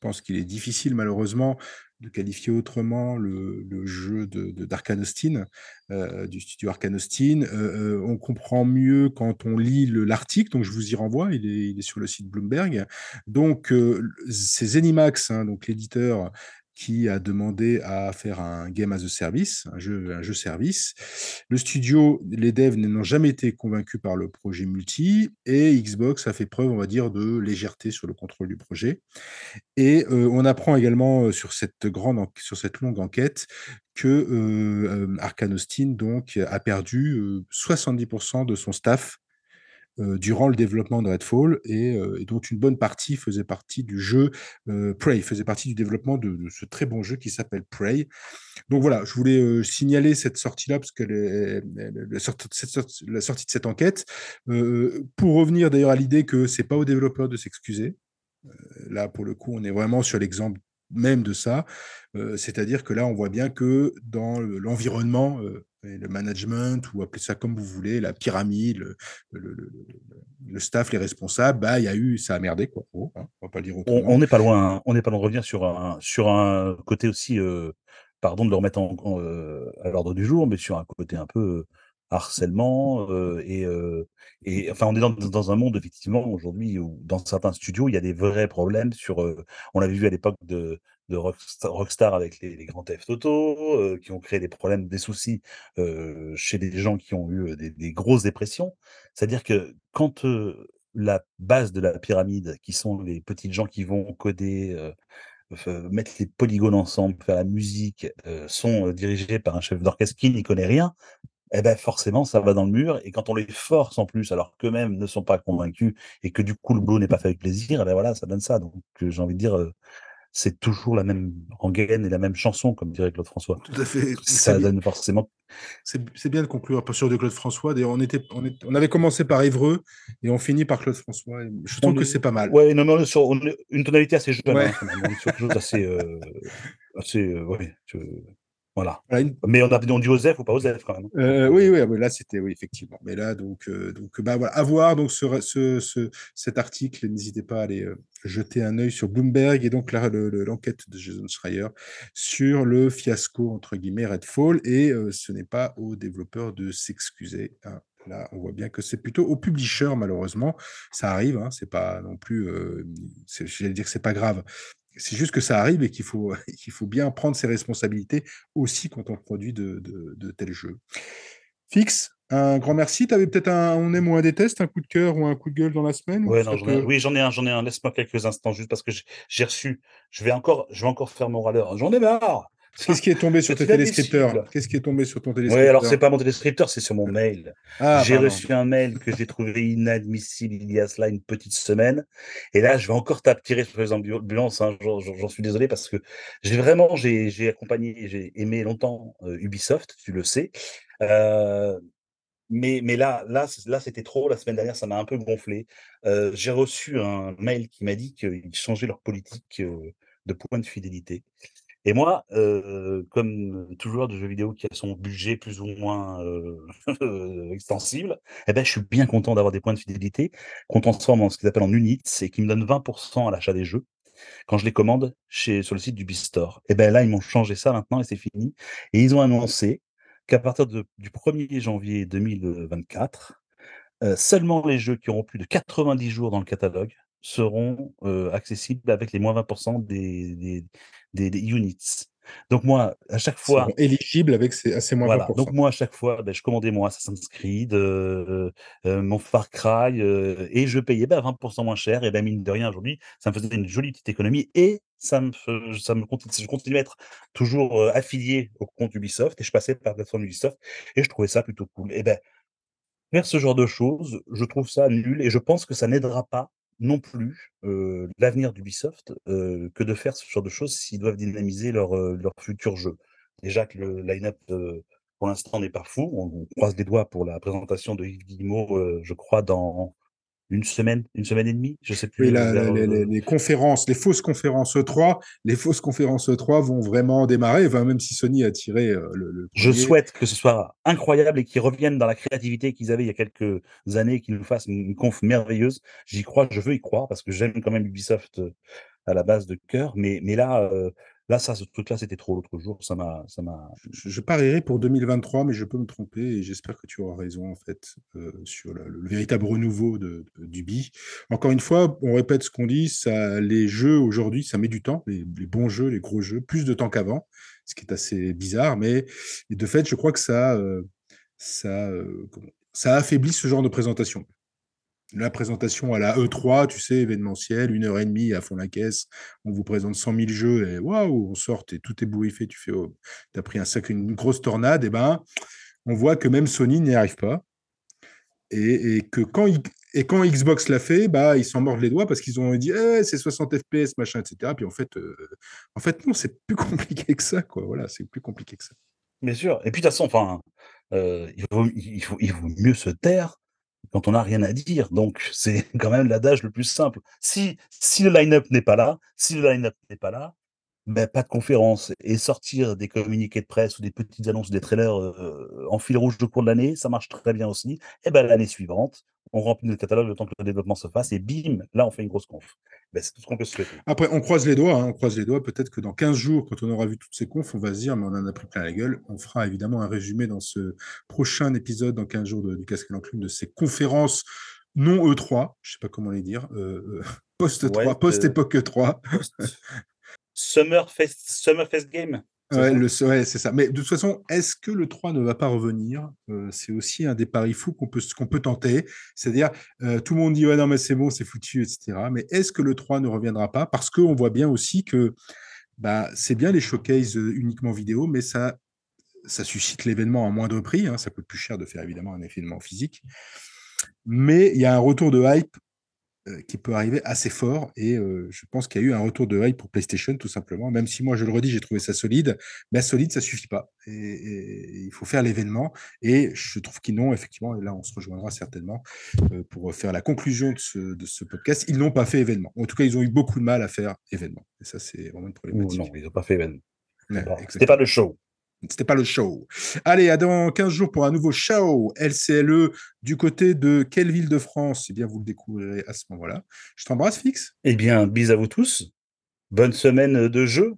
pense qu'il est difficile, malheureusement, de qualifier autrement le, jeu d'Arkane Austin, euh, du studio Arkane Austin. Euh, euh, on comprend mieux quand on lit le- l'article, donc je vous y renvoie, il est, sur le site Bloomberg. Donc, c'est Zenimax, hein, l'éditeur, qui a demandé à faire un game as a service, un jeu, un jeu service. Le studio, les devs n'ont jamais été convaincus par le projet multi, et Xbox a fait preuve, on va dire, de légèreté sur le contrôle du projet. Et euh, on apprend également euh, sur cette grande, sur cette longue enquête que euh, euh, Arkane Austin donc a perdu euh, 70% de son staff durant le développement de Redfall et, euh, et dont une bonne partie faisait partie du jeu euh, Prey, faisait partie du développement de, ce très bon jeu qui s'appelle Prey. Donc voilà, je voulais euh, signaler cette sortie-là parce que la, sortie, de cette enquête, euh, pour revenir d'ailleurs à l'idée que c'est pas aux développeurs de s'excuser. Euh, là, pour le coup, on est vraiment sur l'exemple même de ça. Euh, C'est-à-dire que là, on voit bien que dans le- l'environnement, euh, le management, ou appelez ça comme vous voulez, la pyramide, le, le- le- le- le staff, les responsables, bah, il y a eu, ça a merdé, quoi. hein, on va pas le dire On autrement. on n'est pas loin, hein, on n'est pas loin de revenir sur un sur un côté aussi, pardon de le remettre en à l'ordre du jour, mais sur un côté un peu, harcèlement, heu et heu et enfin, on est dans dans un monde effectivement aujourd'hui où dans certains studios, il y a des vrais problèmes sur, heu on l'avait vu à l'époque de de Rocksta Rockstar avec les les Grand Theft Auto, heu, qui ont créé des problèmes, des soucis, heu, chez des gens qui ont eu, heu, des des grosses dépressions. C'est-à-dire que quand, la base de la pyramide, qui sont les petites gens qui vont coder, mettre les polygones ensemble, faire la musique, sont, dirigés par un chef d'orchestre qui n'y connaît rien, et ben forcément ça va dans le mur et quand on les force en plus, alors qu'eux-mêmes ne sont pas convaincus et que du coup le boulot n'est pas fait avec plaisir, et ben voilà, ça donne ça. Donc heu, j'ai envie de dire, c'est toujours la même rengaine et la même chanson, comme dirait Claude François. Tout à fait. Ça bien, donne forcément c'est- bien de conclure pas sur de Claude François. D'ailleurs, on, était, on, est- on avait commencé par Évreux et on finit par Claude François. Et je trouve on que est c'est pas mal. ouais, non, mais on est sur on une tonalité assez jeune, Ouais. hein, est sur quelque chose d'assez, heu, assez, heu, ouais, je voilà. Voilà, une- Mais on a dit Osef ou pas Osef quand même, hein. Euh, oui, oui, ah, là c'était oui effectivement. Mais là donc euh, donc bah voilà, à voir donc ce, ce, ce- cet article. N'hésitez pas à aller euh, jeter un œil sur Bloomberg et donc le- l'enquête de Jason Schreier sur le fiasco entre guillemets Redfall et euh, ce n'est pas aux développeurs de s'excuser. hein. Là, on voit bien que c'est plutôt aux publishers malheureusement. Ça arrive, hein, c'est pas non plus. Euh, J'allais dire que c'est pas grave. C'est juste que ça arrive et qu'il faut, qu'il faut bien prendre ses responsabilités aussi quand on produit de, de, de tels jeux. Fix, un grand merci. Tu avais peut-être un on aime ou un déteste, un coup de cœur ou un coup de gueule dans la semaine Ouais, non, ai oui, j'en ai un j'en ai un. Laisse-moi quelques instants juste parce que j'ai j'ai reçu je vais encore je vais encore faire mon râleur. J'en ai marre! Qu'est-ce qui est tombé sur tes téléscripteurs. Qu'est-ce qui est tombé sur ton téléscripteur alors c'est pas mon téléscripteur, c'est sur mon mail. Ah, J'ai reçu un mail que j'ai trouvé inadmissible il y a cela une petite semaine. Et là, je vais encore taper tirer sur les ambulances. hein. J'en suis désolé parce que j'ai vraiment j'ai j'ai accompagné, j'ai aimé longtemps euh, Ubisoft, tu le sais. Euh, mais mais là là là c'était trop. La semaine dernière, ça m'a un peu gonflé. Euh, j'ai reçu un mail qui m'a dit qu'ils changeaient leur politique euh, de points de fidélité. Et moi, heu, comme tout joueur de jeux vidéo qui a son budget plus ou moins, heu, extensible, et ben, je suis bien content d'avoir des points de fidélité qu'on transforme en ce qu'ils appellent en units et qui me donnent 20% à l'achat des jeux quand je les commande chez sur le site d'Ubistore. Et ben, là, ils m'ont changé ça maintenant et c'est fini et ils ont annoncé qu'à partir du 1er janvier 2024, heu, seulement les jeux qui auront plus de 90 jours dans le catalogue seront, accessibles avec les moins 20 des des des des units. Donc moi, à chaque Ils fois seront éligibles avec ces assez moins voilà, 20 donc moi, à chaque fois, beh, je commandais mon Assassin's Creed, heu heu, mon Far Cry, heu et je payais, bah, 20% moins cher. Et bah, mine de rien, aujourd'hui, ça me faisait une jolie petite économie et ça me ça me conti je continue à être toujours, affilié au compte Ubisoft et je passais par la plateforme Ubisoft et je trouvais ça plutôt cool. Et beh, faire ce genre de choses, je trouve ça nul et je pense que ça n'aidera pas non plus, heu, l'avenir d'Ubisoft, heu, que de faire ce genre de choses s'ils doivent dynamiser leurs, heu, leurs futurs jeux. Déjà que le line-up, pour l'instant n'est pas fou. On on croise les doigts pour la présentation de Yves Guillemot, je crois dans une semaine, une semaine et demie, je sais plus, la la vers, les les heu les conférences, les fausses conférences E3 les fausses conférences E3 vont vraiment démarrer, enfin, même si Sony a tiré, heu, le le Je 1er. souhaite que ce soit incroyable et qu'ils reviennent dans la créativité qu'ils avaient il y a quelques années, qu'ils nous fassent une conf merveilleuse. J'y crois, je veux y croire parce que j'aime quand même Ubisoft, à la base de cœur, mais mais là, là, ça, ce truc-là, c'était trop l'autre jour, ça m'a ça m'a Je parierais pour 2023, mais je peux me tromper et j'espère que tu auras raison, en fait, heu, sur le le véritable renouveau de de d'Ubi. Encore une fois, on répète ce qu'on dit, les jeux aujourd'hui, ça met du temps, les bons jeux, les gros jeux, plus de temps qu'avant, ce qui est assez bizarre, mais de fait, je crois que ça, heu, comment ça affaiblit ce genre de présentation. La présentation à la E3, tu sais, événementielle, 1 heure et demie à fond la caisse, on vous présente 100 000 jeux et waouh, on sort et tout est bourriffé, tu fais: «Oh, as pris un sac une grosse tornade» et ben, on voit que même Sony n'y arrive pas. Et que quand Xbox l'a fait, bah, ils s'en mordent les doigts parce qu'ils ont dit: «Eh, c'est 60 FPS, machin et cetera», puis en fait, heu, en fait, non, c'est plus compliqué que ça, quoi, voilà, c'est plus compliqué que ça. Bien sûr. Et puis de toute façon, enfin, heu, il il vaut mieux se taire quand on n'a rien à dire, donc c'est quand même l'adage le plus simple. Si si le line-up n'est pas là si le line-up n'est pas là, bah, pas de conférence et sortir des communiqués de presse ou des petites annonces ou des trailers euh, en fil rouge de cours de l'année, ça marche très bien aussi. Et ben l'année suivante, on remplit le catalogue le temps que le développement se fasse et bim, là on fait une grosse conf. Bah, c'est tout ce qu'on peut souhaiter. Après, on croise les doigts, hein, on croise les doigts. Peut-être que dans 15 jours, quand on aura vu toutes ces confs, on va se dire, mais on en a pris plein la gueule. On fera évidemment un résumé dans ce prochain épisode, dans 15 jours de, du Casque l'Enclume, de ces conférences non E3, je ne sais pas comment les dire, euh, euh, post-3, ouais, post-époque e 3. Summerfest Summerfest Game, Ouais, c'est ça. Mais de toute façon, est-ce que le 3 ne va pas revenir? Heu, c'est aussi un des paris fous qu'on peut qu'on peut tenter. C'est-à-dire, heu, tout le monde dit: «Ouais, non, mais c'est bon, c'est foutu» et cetera. Mais est-ce que le 3 ne reviendra pas? Parce qu'on voit bien aussi que, bah, c'est bien les showcases, heu, uniquement vidéo, mais ça ça suscite l'événement à moindre prix, hein. Ça coûte plus cher de faire évidemment un événement physique. Mais il y a un retour de hype, qui peut arriver assez fort et heu, je pense qu'il y a eu un retour de hype pour PlayStation tout simplement. Même si moi, je le redis, j'ai trouvé ça solide, mais solide, ça suffit pas et et il faut faire l'événement et je trouve qu'ils n'ont effectivement et là, on se rejoindra certainement, heu, pour faire la conclusion de ce de ce podcast, ils n'ont pas fait événement. En tout cas, ils ont eu beaucoup de mal à faire événement et ça, c'est vraiment une non, problématique. ils ont pas fait événement. Ouais, c'était pas le show. C'était pas le show. Allez, à dans 15 jours pour un nouveau show LCLE du côté de quelle ville de France? Eh bien, vous le découvrirez à ce moment-là. Je t'embrasse, Fix. Eh bien, bis à vous tous. Bonne semaine, de jeux.